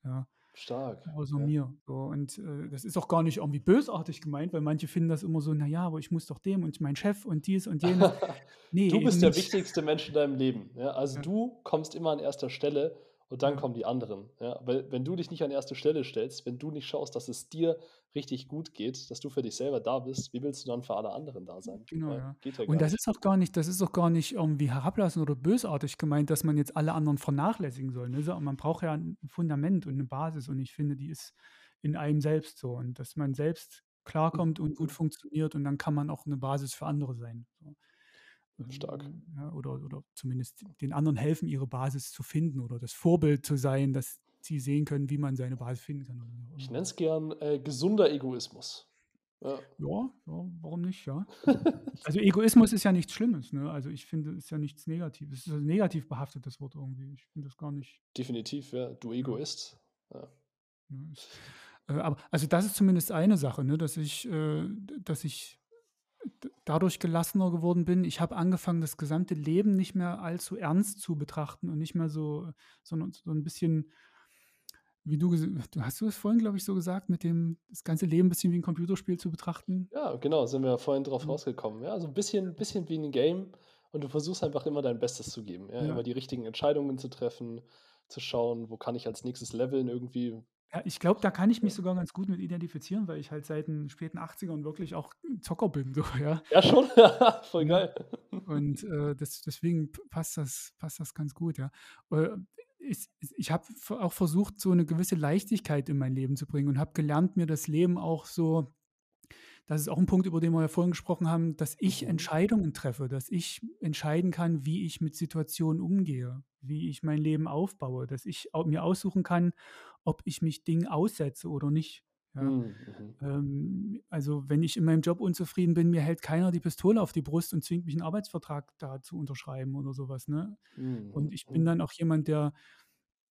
Ja. Stark. Außer ja. mir. So, und äh, das ist auch gar nicht irgendwie bösartig gemeint, weil manche finden das immer so, naja, aber ich muss doch dem und mein Chef und dies und jenes. Nee, du bist der wichtigste Mensch in deinem Leben. Ja? Also ja. du kommst immer an erster Stelle und dann kommen die anderen. Ja? Weil wenn du dich nicht an erste Stelle stellst, wenn du nicht schaust, dass es dir richtig gut geht, dass du für dich selber da bist, wie willst du dann für alle anderen da sein? Genau, ja. ja und das nicht. ist auch gar nicht, das ist auch gar nicht irgendwie herablassend oder bösartig gemeint, dass man jetzt alle anderen vernachlässigen soll. Ne? Man braucht ja ein Fundament und eine Basis und ich finde, die ist in einem selbst so und dass man selbst klarkommt und gut mhm. funktioniert und dann kann man auch eine Basis für andere sein. So. Stark. Ähm, ja, oder, oder zumindest den anderen helfen, ihre Basis zu finden oder das Vorbild zu sein, dass sie sehen können, wie man seine Basis finden kann. Ich nenne es gern äh, gesunder Egoismus. Ja. ja. Ja, warum nicht, ja. also Egoismus ist ja nichts Schlimmes, ne? Also ich finde, es ist ja nichts Negatives. Es ist ein negativ behaftetes Wort irgendwie. Ich finde das gar nicht. Definitiv, ja. Du Egoist. Ja. ja äh, aber also das ist zumindest eine Sache, ne? dass ich, äh, dass ich dadurch gelassener geworden bin. Ich habe angefangen, das gesamte Leben nicht mehr allzu ernst zu betrachten und nicht mehr so, sondern so ein bisschen, wie du, du hast du es vorhin, glaube ich, so gesagt, mit dem das ganze Leben ein bisschen wie ein Computerspiel zu betrachten. Ja, genau, sind wir vorhin drauf mhm. rausgekommen. Ja, so ein bisschen, bisschen wie ein Game und du versuchst einfach immer dein Bestes zu geben. Ja, ja. Immer die richtigen Entscheidungen zu treffen, zu schauen, wo kann ich als nächstes leveln irgendwie, ja, ich glaube, da kann ich mich sogar ganz gut mit identifizieren, weil ich halt seit den späten 80ern wirklich auch Zocker bin. So, ja. ja, schon. Voll geil. Und äh, das, deswegen passt das, passt das ganz gut, ja. Äh, ich, ich habe auch versucht, so eine gewisse Leichtigkeit in mein Leben zu bringen und habe gelernt, mir das Leben auch so das ist auch ein Punkt, über den wir ja vorhin gesprochen haben, dass ich mhm. Entscheidungen treffe, dass ich entscheiden kann, wie ich mit Situationen umgehe, wie ich mein Leben aufbaue, dass ich mir aussuchen kann, ob ich mich Dingen aussetze oder nicht. Ja. Mhm. mhm. Ähm, also wenn ich in meinem Job unzufrieden bin, mir hält keiner die Pistole auf die Brust und zwingt mich einen Arbeitsvertrag da zu unterschreiben oder sowas. Ne? Mhm. Und ich bin mhm. dann auch jemand, der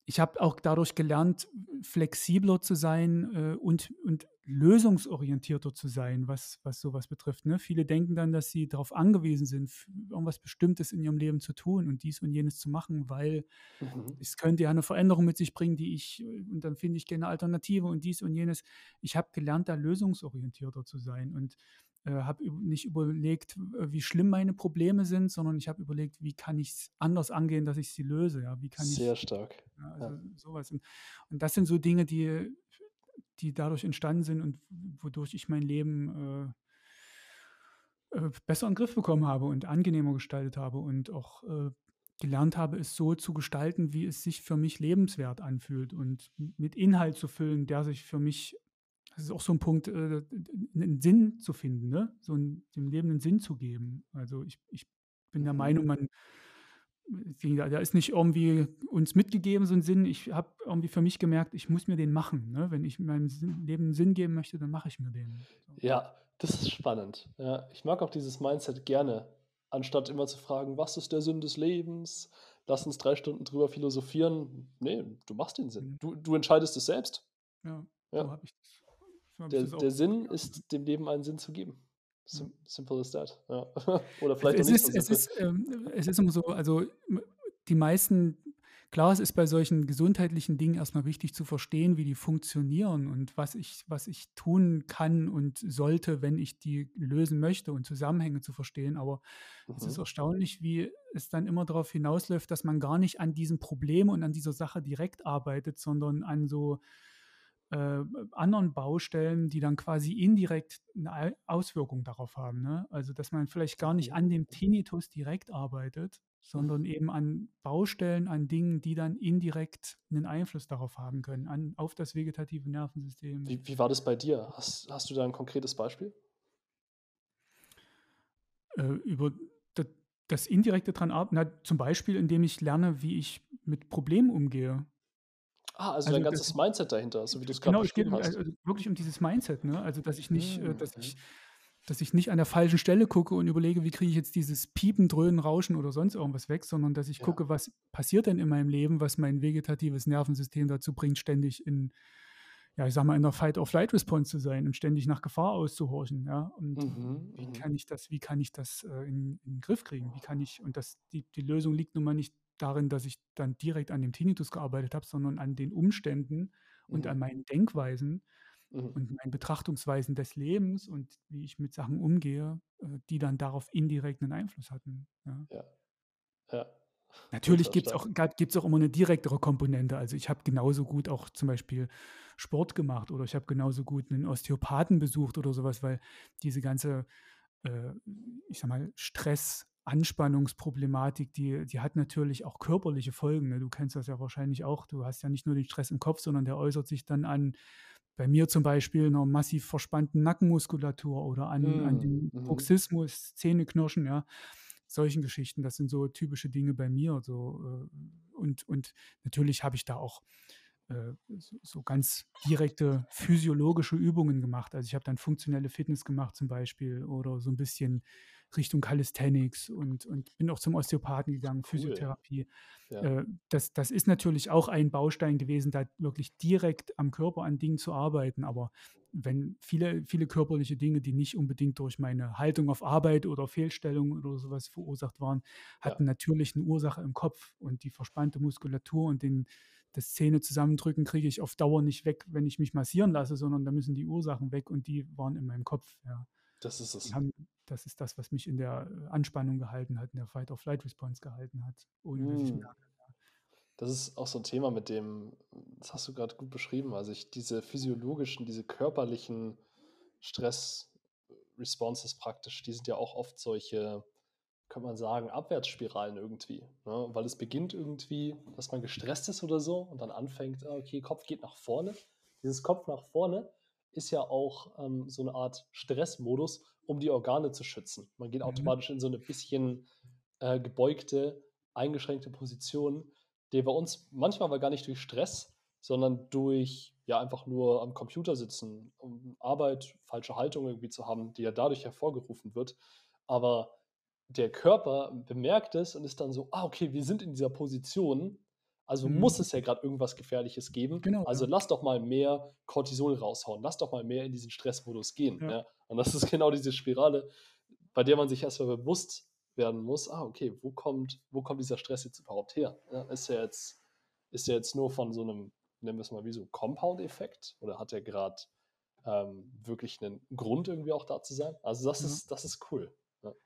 ich habe auch dadurch gelernt, flexibler zu sein äh, und, und lösungsorientierter zu sein, was, was sowas betrifft. Ne? Viele denken dann, dass sie darauf angewiesen sind, irgendwas Bestimmtes in ihrem Leben zu tun und dies und jenes zu machen, weil mhm. es könnte ja eine Veränderung mit sich bringen, die ich, und dann finde ich gerne Alternative und dies und jenes. Ich habe gelernt, da lösungsorientierter zu sein und äh, habe nicht überlegt, wie schlimm meine Probleme sind, sondern ich habe überlegt, wie kann ich es anders angehen, dass ich sie löse. Ja? Wie kann Sehr ich, stark. Ja, also ja. sowas. Und, und, das sind so Dinge, die, die dadurch entstanden sind und wodurch ich mein Leben äh, äh, besser in den Griff bekommen habe und angenehmer gestaltet habe und auch äh, gelernt habe, es so zu gestalten, wie es sich für mich lebenswert anfühlt und mit Inhalt zu füllen, der sich für mich das ist auch so ein Punkt, äh, einen Sinn zu finden, ne? so einen, dem Leben einen Sinn zu geben. Also ich, ich bin der Meinung, mhm. Man, da ist nicht irgendwie uns mitgegeben, so ein Sinn. Ich habe irgendwie für mich gemerkt, ich muss mir den machen. Ne? Wenn ich meinem Leben einen Sinn geben möchte, dann mache ich mir den. So. Ja, das ist spannend. Ja, ich mag auch dieses Mindset gerne, anstatt immer zu fragen, was ist der Sinn des Lebens? Lass uns drei Stunden drüber philosophieren. Nee, du machst den Sinn. Du, du entscheidest es selbst. Ja, ja. so habe ich das der, der Sinn ist, dem Leben einen Sinn zu geben. Sim simple as that. Ja. Oder vielleicht es, ist, so es, ist, ähm, es ist immer so, also die meisten, klar, es ist bei solchen gesundheitlichen Dingen erstmal wichtig zu verstehen, wie die funktionieren und was ich, was ich tun kann und sollte, wenn ich die lösen möchte und Zusammenhänge zu verstehen. Aber mhm. es ist mhm. erstaunlich, wie es dann immer darauf hinausläuft, dass man gar nicht an diesem Problem und an dieser Sache direkt arbeitet, sondern an so äh, anderen Baustellen, die dann quasi indirekt eine Auswirkung darauf haben. Ne? Also dass man vielleicht gar nicht an dem Tinnitus direkt arbeitet, sondern eben an Baustellen, an Dingen, die dann indirekt einen Einfluss darauf haben können, an, auf das vegetative Nervensystem. Wie, wie war das bei dir? Hast, hast du da ein konkretes Beispiel? Äh, über das, das indirekte dran arbeiten, zum Beispiel, indem ich lerne, wie ich mit Problemen umgehe. Ah, also, also dein ganzes Mindset dahinter, so wie du es gerade genau, beschrieben hast. Genau, es geht wirklich um dieses Mindset, ne? Also, dass ich nicht, mhm. dass ich dass ich nicht an der falschen Stelle gucke und überlege, wie kriege ich jetzt dieses Piepen, Dröhnen, Rauschen oder sonst irgendwas weg, sondern dass ich Ja. gucke, was passiert denn in meinem Leben, was mein vegetatives Nervensystem dazu bringt, ständig in, ja, ich sag mal, in der Fight-or-Flight-Response zu sein und ständig nach Gefahr auszuhorchen, ja. Und Mhm, wie mhm. kann ich das, wie kann ich das äh, in, in den Griff kriegen? Wie kann ich, und das, die, die Lösung liegt nun mal nicht darin, dass ich dann direkt an dem Tinnitus gearbeitet habe, sondern an den Umständen und Mhm. an meinen Denkweisen Mhm. und meinen Betrachtungsweisen des Lebens und wie ich mit Sachen umgehe, äh, die dann darauf indirekt einen Einfluss hatten. Ja. Ja. Ja. Natürlich Ultra gibt es stark. auch, gibt's auch immer eine direktere Komponente. Also ich habe genauso gut auch zum Beispiel Sport gemacht oder ich habe genauso gut einen Osteopathen besucht oder sowas, weil diese ganze, äh, ich sag mal, Stress, Anspannungsproblematik, die, die hat natürlich auch körperliche Folgen. Ne? Du kennst das ja wahrscheinlich auch. Du hast ja nicht nur den Stress im Kopf, sondern der äußert sich dann an, bei mir zum Beispiel, einer massiv verspannten Nackenmuskulatur oder an, an Mhm. den Mhm. Bruxismus, Zähneknirschen, ja solchen Geschichten. Das sind so typische Dinge bei mir. So, äh, und, und natürlich habe ich da auch so, so ganz direkte physiologische Übungen gemacht. Also ich habe dann funktionelle Fitness gemacht zum Beispiel oder so ein bisschen Richtung Calisthenics und, und bin auch zum Osteopathen gegangen, Cool. Physiotherapie. Ja. Äh, das, das ist natürlich auch ein Baustein gewesen, da wirklich direkt am Körper an Dingen zu arbeiten. Aber wenn viele, viele körperliche Dinge, die nicht unbedingt durch meine Haltung auf Arbeit oder Fehlstellung oder sowas verursacht waren, Ja. hatten natürlich eine Ursache im Kopf. Und die verspannte Muskulatur und den, das Zähne zusammendrücken kriege ich auf Dauer nicht weg, wenn ich mich massieren lasse, sondern da müssen die Ursachen weg und die waren in meinem Kopf. Ja. Das ist es. haben, das ist das, was mich in der äh, Anspannung gehalten hat, in der Fight-or-Flight-Response gehalten hat, ohne dass ich merke. Das ist auch so ein Thema, mit dem, das hast du gerade gut beschrieben, also ich diese physiologischen, diese körperlichen Stress-Responses praktisch, die sind ja auch oft solche, könnte man sagen, Abwärtsspiralen irgendwie. Ne? Weil es beginnt irgendwie, dass man gestresst ist oder so und dann anfängt, ah, okay, Kopf geht nach vorne. Dieses Kopf nach vorne ist ja auch ähm, so eine Art Stressmodus, um die Organe zu schützen. Man geht Mhm. automatisch in so eine bisschen äh, gebeugte, eingeschränkte Position, der bei uns manchmal aber gar nicht durch Stress, sondern durch ja einfach nur am Computer sitzen, um Arbeit, falsche Haltung irgendwie zu haben, die ja dadurch hervorgerufen wird. Aber der Körper bemerkt es und ist dann so, ah, okay, wir sind in dieser Position, also Mhm. muss es ja gerade irgendwas Gefährliches geben. Genau, Also ja. lass doch mal mehr Cortisol raushauen, lass doch mal mehr in diesen Stressmodus gehen. Ja. Ja? Und das ist genau diese Spirale, bei der man sich erstmal bewusst werden muss, ah, okay, wo kommt, wo kommt dieser Stress jetzt überhaupt her? Ist er jetzt, ist er jetzt nur von so einem, nennen wir es mal wie so Compound-Effekt oder hat er gerade ähm, wirklich einen Grund irgendwie auch da zu sein? Also das Ja. ist, das ist cool.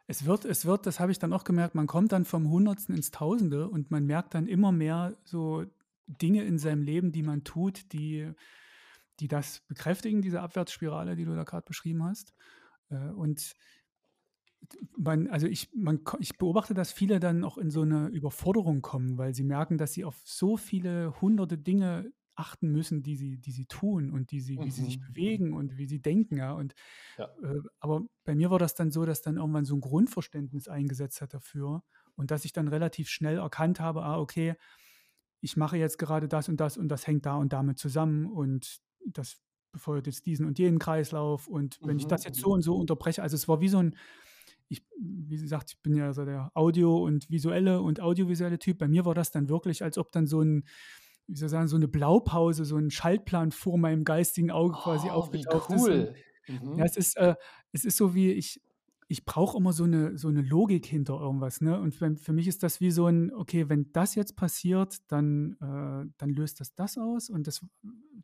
Es wird, es wird, das habe ich dann auch gemerkt, man kommt dann vom Hundertsten ins Tausende und man merkt dann immer mehr so Dinge in seinem Leben, die man tut, die, die das bekräftigen, diese Abwärtsspirale, die du da gerade beschrieben hast. Äh, Und man, also ich, man, ich beobachte, dass viele dann auch in so eine Überforderung kommen, weil sie merken, dass sie auf so viele hunderte Dinge achten müssen, die sie, die sie tun und die sie, wie sie sich Mhm. bewegen und wie sie denken, ja. Und Ja. äh, aber bei mir war das dann so, dass dann irgendwann so ein Grundverständnis eingesetzt hat dafür und dass ich dann relativ schnell erkannt habe, ah, okay, ich mache jetzt gerade das und das und das hängt da und damit zusammen und das befeuert jetzt diesen und jenen Kreislauf und wenn ich das Mhm, jetzt mhm. so und so unterbreche, also es war wie so ein, ich, wie gesagt, ich bin ja so der Audio- und visuelle und audiovisuelle Typ. Bei mir war das dann wirklich, als ob dann so ein, wie soll ich sagen, so eine Blaupause, so ein Schaltplan vor meinem geistigen Auge quasi Oh, aufgetaucht ist. Und cool. ja, Mhm. es ist, äh, es ist so wie ich, ich brauche immer so eine, so eine Logik hinter irgendwas. Ne? Und für, für mich ist das wie so ein, okay, wenn das jetzt passiert, dann, äh, dann löst das das aus und das,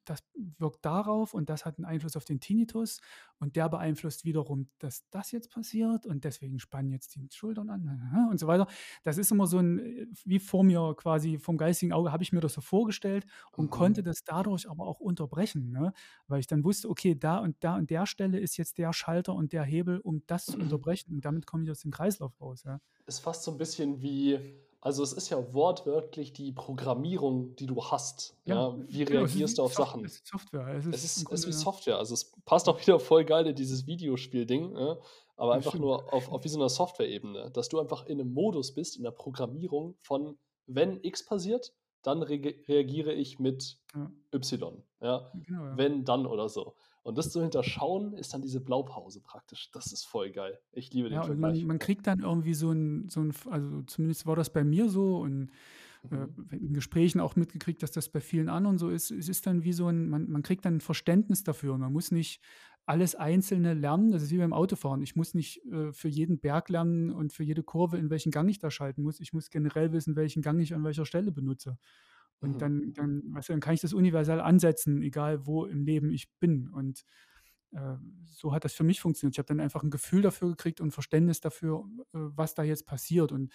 das wirkt darauf und das hat einen Einfluss auf den Tinnitus und der beeinflusst wiederum, dass das jetzt passiert und deswegen spannen jetzt die Schultern an und so weiter. Das ist immer so ein, äh, wie vor mir quasi vom geistigen Auge habe ich mir das so vorgestellt und Mhm. konnte das dadurch aber auch unterbrechen, ne? weil ich dann wusste, okay, da und da an der Stelle ist jetzt der Schalter und der Hebel, um das zu unterbrechen und damit komme ich aus dem Kreislauf raus. Ja? ist fast so ein bisschen wie, also es ist ja wortwörtlich die Programmierung, die du hast. Ja, wie genau, reagierst du auf Soft- Sachen? Es ist Software. Es ist, Es ist, es ist wie Grunde- Software. Also es passt auch wieder voll geil in dieses Videospiel-Ding, ja? aber Ja, einfach stimmt. nur auf, auf wie so einer Software-Ebene, dass du einfach in einem Modus bist, in der Programmierung von, wenn X passiert, dann re reagiere ich mit Ja. Y. Ja? Genau, ja. Wenn, dann oder so. Und das zu hinterschauen, ist dann diese Blaupause praktisch. Das ist voll geil. Ich liebe den Ja, Vergleich. man, man kriegt dann irgendwie so ein, so ein, also zumindest war das bei mir so und äh, Mhm. in Gesprächen auch mitgekriegt, dass das bei vielen anderen so ist. Es ist dann wie so ein, man, man kriegt dann ein Verständnis dafür. Man muss nicht alles Einzelne lernen. Das ist wie beim Autofahren. Ich muss nicht äh, für jeden Berg lernen und für jede Kurve, in welchen Gang ich da schalten muss. Ich muss generell wissen, welchen Gang ich an welcher Stelle benutze. Und Mhm. dann, dann, weißt du, dann kann ich das universell ansetzen, egal wo im Leben ich bin. Und äh, so hat das für mich funktioniert. Ich habe dann einfach ein Gefühl dafür gekriegt und Verständnis dafür, äh, was da jetzt passiert. Und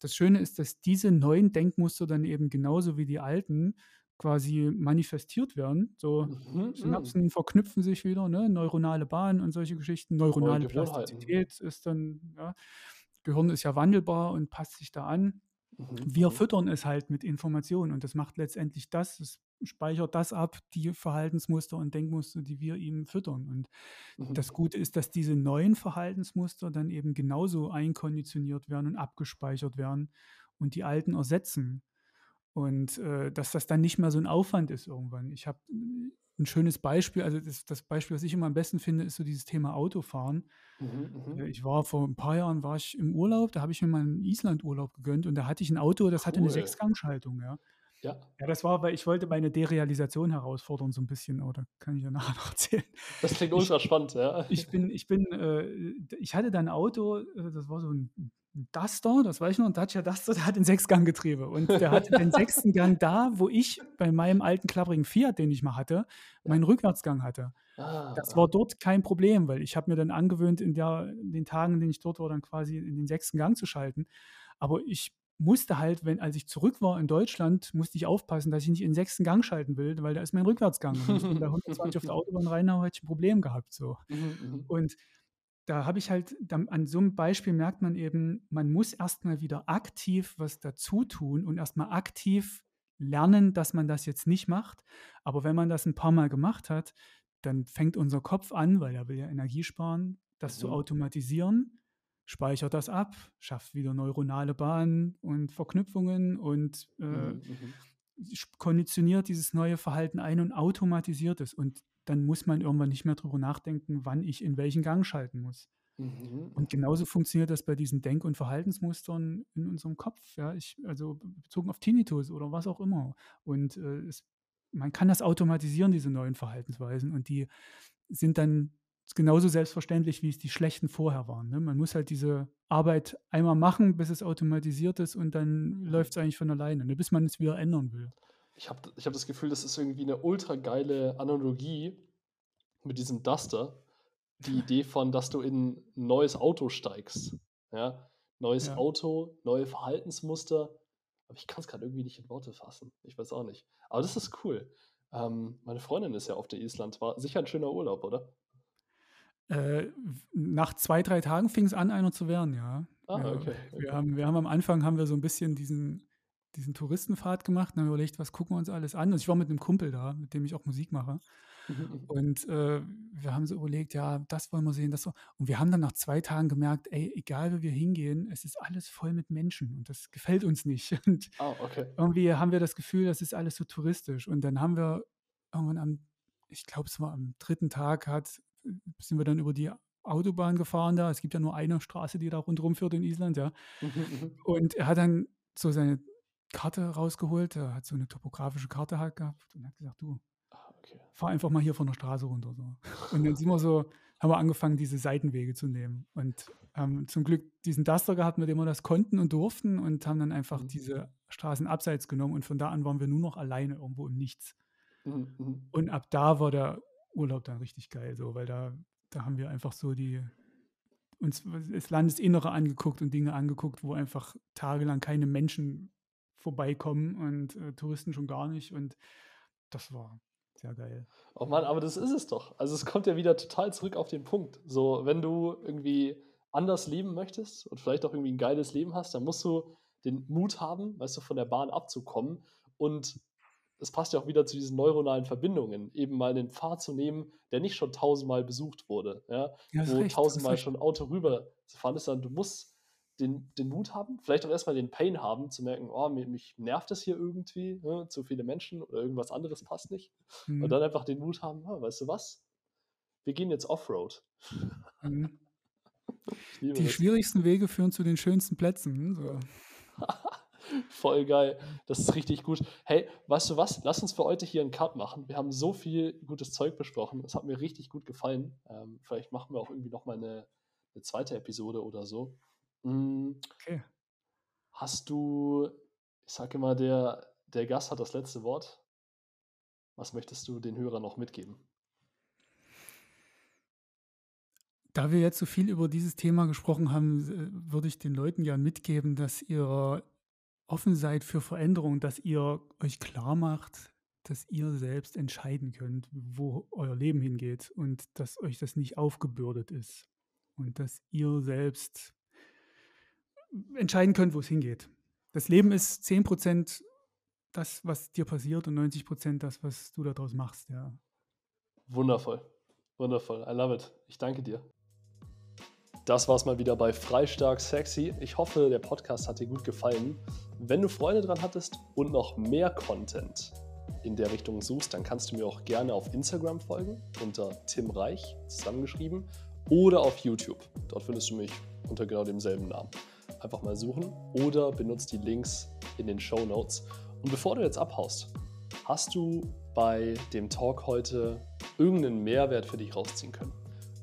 das Schöne ist, dass diese neuen Denkmuster dann eben genauso wie die alten quasi manifestiert werden. So Mhm. Synapsen verknüpfen sich wieder, ne? neuronale Bahnen und solche Geschichten. Neuronale. Plastizität ist dann, ja, Gehirn ist ja wandelbar und passt sich da an. Mhm, Wir mhm. füttern es halt mit Informationen und das macht letztendlich das, es speichert das ab, die Verhaltensmuster und Denkmuster, die wir ihm füttern. Und Mhm. das Gute ist, dass diese neuen Verhaltensmuster dann eben genauso einkonditioniert werden und abgespeichert werden und die alten ersetzen. Und äh, dass das dann nicht mehr so ein Aufwand ist irgendwann. Ich habe ein schönes Beispiel, also das, das Beispiel, was ich immer am besten finde, ist so dieses Thema Autofahren. Mhm, Äh, mhm. Ich war vor ein paar Jahren war ich im Urlaub, da habe ich mir mal einen Island-Urlaub gegönnt und da hatte ich ein Auto, das hatte eine. Sechsgangschaltung, ja. Ja. Ja, das war, weil ich wollte meine Derealisation herausfordern so ein bisschen, aber da kann ich ja nachher noch erzählen. Das klingt ultra spannend, ja. ich bin, ich bin, äh, ich hatte da ein Auto, äh, das war so ein Duster, das weiß ich noch, ein Dacia Duster, der hat ein Sechsganggetriebe und der hatte den sechsten Gang da, wo ich bei meinem alten klapprigen Fiat, den ich mal hatte, meinen Rückwärtsgang hatte. Ah, Das war dort kein Problem, weil ich habe mir dann angewöhnt, in, der, in den Tagen, in denen ich dort war, dann quasi in den sechsten Gang zu schalten. Aber ich musste halt, wenn, als ich zurück war in Deutschland, musste ich aufpassen, dass ich nicht in den sechsten Gang schalten will, weil da ist mein Rückwärtsgang. Und wenn ich da 120 auf der Autobahn reinhaue, hätte ich ein Problem gehabt. So. Mhm, mhm. Und da habe ich halt, an so einem Beispiel merkt man eben, man muss erstmal wieder aktiv was dazu tun und erstmal aktiv lernen, dass man das jetzt nicht macht. Aber wenn man das ein paar Mal gemacht hat, dann fängt unser Kopf an, weil er will ja Energie sparen, das zu Mhm. automatisieren, speichert das ab, schafft wieder neuronale Bahnen und Verknüpfungen und äh, Mhm, mhm. konditioniert dieses neue Verhalten ein und automatisiert es. Und dann muss man irgendwann nicht mehr drüber nachdenken, wann ich in welchen Gang schalten muss. Mhm, Und genauso funktioniert das bei diesen Denk- und Verhaltensmustern in unserem Kopf. Ja, ich, also bezogen auf Tinnitus oder was auch immer. Und äh, es, man kann das automatisieren, diese neuen Verhaltensweisen. Und die sind dann genauso selbstverständlich, wie es die schlechten vorher waren. Ne? Man muss halt diese Arbeit einmal machen, bis es automatisiert ist und dann läuft es eigentlich von alleine, ne? bis man es wieder ändern will. Ich habe ich hab das Gefühl, das ist irgendwie eine ultra geile Analogie mit diesem Duster. Die Idee von, dass du in ein neues Auto steigst. Ja? Neues Ja. Auto, neue Verhaltensmuster. Aber ich kann es gerade irgendwie nicht in Worte fassen. Ich weiß auch nicht. Aber das ist cool. Ähm, meine Freundin ist ja auf der Island. War sicher ein schöner Urlaub, oder? Äh, nach zwei, drei Tagen fing es an, einer zu werden, ja. Ah, ja okay. wir, okay. haben, wir haben am Anfang haben wir so ein bisschen diesen, diesen Touristenpfad gemacht und haben überlegt, was gucken wir uns alles an. Also ich war mit einem Kumpel da, mit dem ich auch Musik mache. Mhm. Und äh, wir haben so überlegt, ja, das wollen wir sehen, das so. Und wir haben dann nach zwei Tagen gemerkt, ey, egal wie wir hingehen, es ist alles voll mit Menschen und das gefällt uns nicht. Und Ah, okay. irgendwie haben wir das Gefühl, das ist alles so touristisch. Und dann haben wir irgendwann am, ich glaube, es war am dritten Tag, hat, sind wir dann über die Autobahn gefahren da. Es gibt ja nur eine Straße, die da rundherum führt in Island, ja. Mhm. Und er hat dann so seine Karte rausgeholt, er hat so eine topografische Karte halt gehabt und hat gesagt, du, Ah, okay. fahr einfach mal hier von der Straße runter. So. Und dann sind wir so, haben wir angefangen, diese Seitenwege zu nehmen. Und haben zum Glück diesen Duster gehabt, mit dem wir das konnten und durften und haben dann einfach Mhm. diese Straßen abseits genommen und von da an waren wir nur noch alleine irgendwo im Nichts. Mhm, mhm. Und ab da war der Urlaub dann richtig geil, so, weil da, da haben wir einfach so die uns das Landesinnere angeguckt und Dinge angeguckt, wo einfach tagelang keine Menschen vorbeikommen und äh, Touristen schon gar nicht. Und das war sehr geil. Oh Mann, aber das ist es doch. Also es kommt ja wieder total zurück auf den Punkt. So, wenn du irgendwie anders leben möchtest und vielleicht auch irgendwie ein geiles Leben hast, dann musst du den Mut haben, weißt du, von der Bahn abzukommen. Und es passt ja auch wieder zu diesen neuronalen Verbindungen, eben mal einen Pfad zu nehmen, der nicht schon tausendmal besucht wurde, ja, Ja, wo recht, tausendmal schon Auto rüber zu fahren ist, sondern du musst den, den Mut haben, vielleicht auch erstmal den Pain haben, zu merken, oh, mich, mich nervt das hier irgendwie, ne, zu viele Menschen oder irgendwas anderes passt nicht. Und Mhm. dann einfach den Mut haben, ah, weißt du was? wir gehen jetzt Offroad. Mhm. Die das. schwierigsten Wege führen zu den schönsten Plätzen. Hm, so. Voll geil. Das ist richtig gut. Hey, weißt du was? Lass uns für heute hier einen Cut machen. Wir haben so viel gutes Zeug besprochen. Es hat mir richtig gut gefallen. Ähm, vielleicht machen wir auch irgendwie nochmal eine, eine zweite Episode oder so. Mhm. Okay. Hast du, ich sage immer, der, der Gast hat das letzte Wort. Was möchtest du den Hörern noch mitgeben? Da wir jetzt so viel über dieses Thema gesprochen haben, äh, würde ich den Leuten gern mitgeben, dass ihr offen seid für Veränderung, dass ihr euch klar macht, dass ihr selbst entscheiden könnt, wo euer Leben hingeht und dass euch das nicht aufgebürdet ist und dass ihr selbst entscheiden könnt, wo es hingeht. Das Leben ist 10% das, was dir passiert und 90% das, was du daraus machst, ja. Wundervoll. Wundervoll. I love it. Ich danke dir. Das war's mal wieder bei Freistark Sexy. Ich hoffe, der Podcast hat dir gut gefallen. Wenn du Freude dran hattest und noch mehr Content in der Richtung suchst, dann kannst du mir auch gerne auf Instagram folgen unter Tim Reich zusammengeschrieben oder auf YouTube. Dort findest du mich unter genau demselben Namen. Einfach mal suchen oder benutzt die Links in den Show Notes. Und bevor du jetzt abhaust, hast du bei dem Talk heute irgendeinen Mehrwert für dich rausziehen können?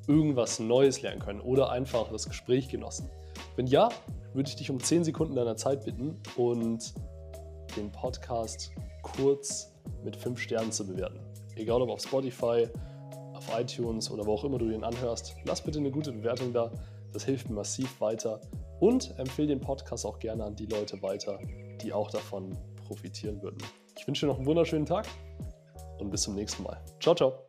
Irgendwas Neues lernen können oder einfach das Gespräch genossen? Wenn ja, würde ich dich um 10 Sekunden deiner Zeit bitten und den Podcast kurz mit 5 Sternen zu bewerten. Egal ob auf Spotify, auf iTunes oder wo auch immer du den anhörst, lass bitte eine gute Bewertung da. Das hilft mir massiv weiter. Und empfehle den Podcast auch gerne an die Leute weiter, die auch davon profitieren würden. Ich wünsche dir noch einen wunderschönen Tag und bis zum nächsten Mal. Ciao, ciao.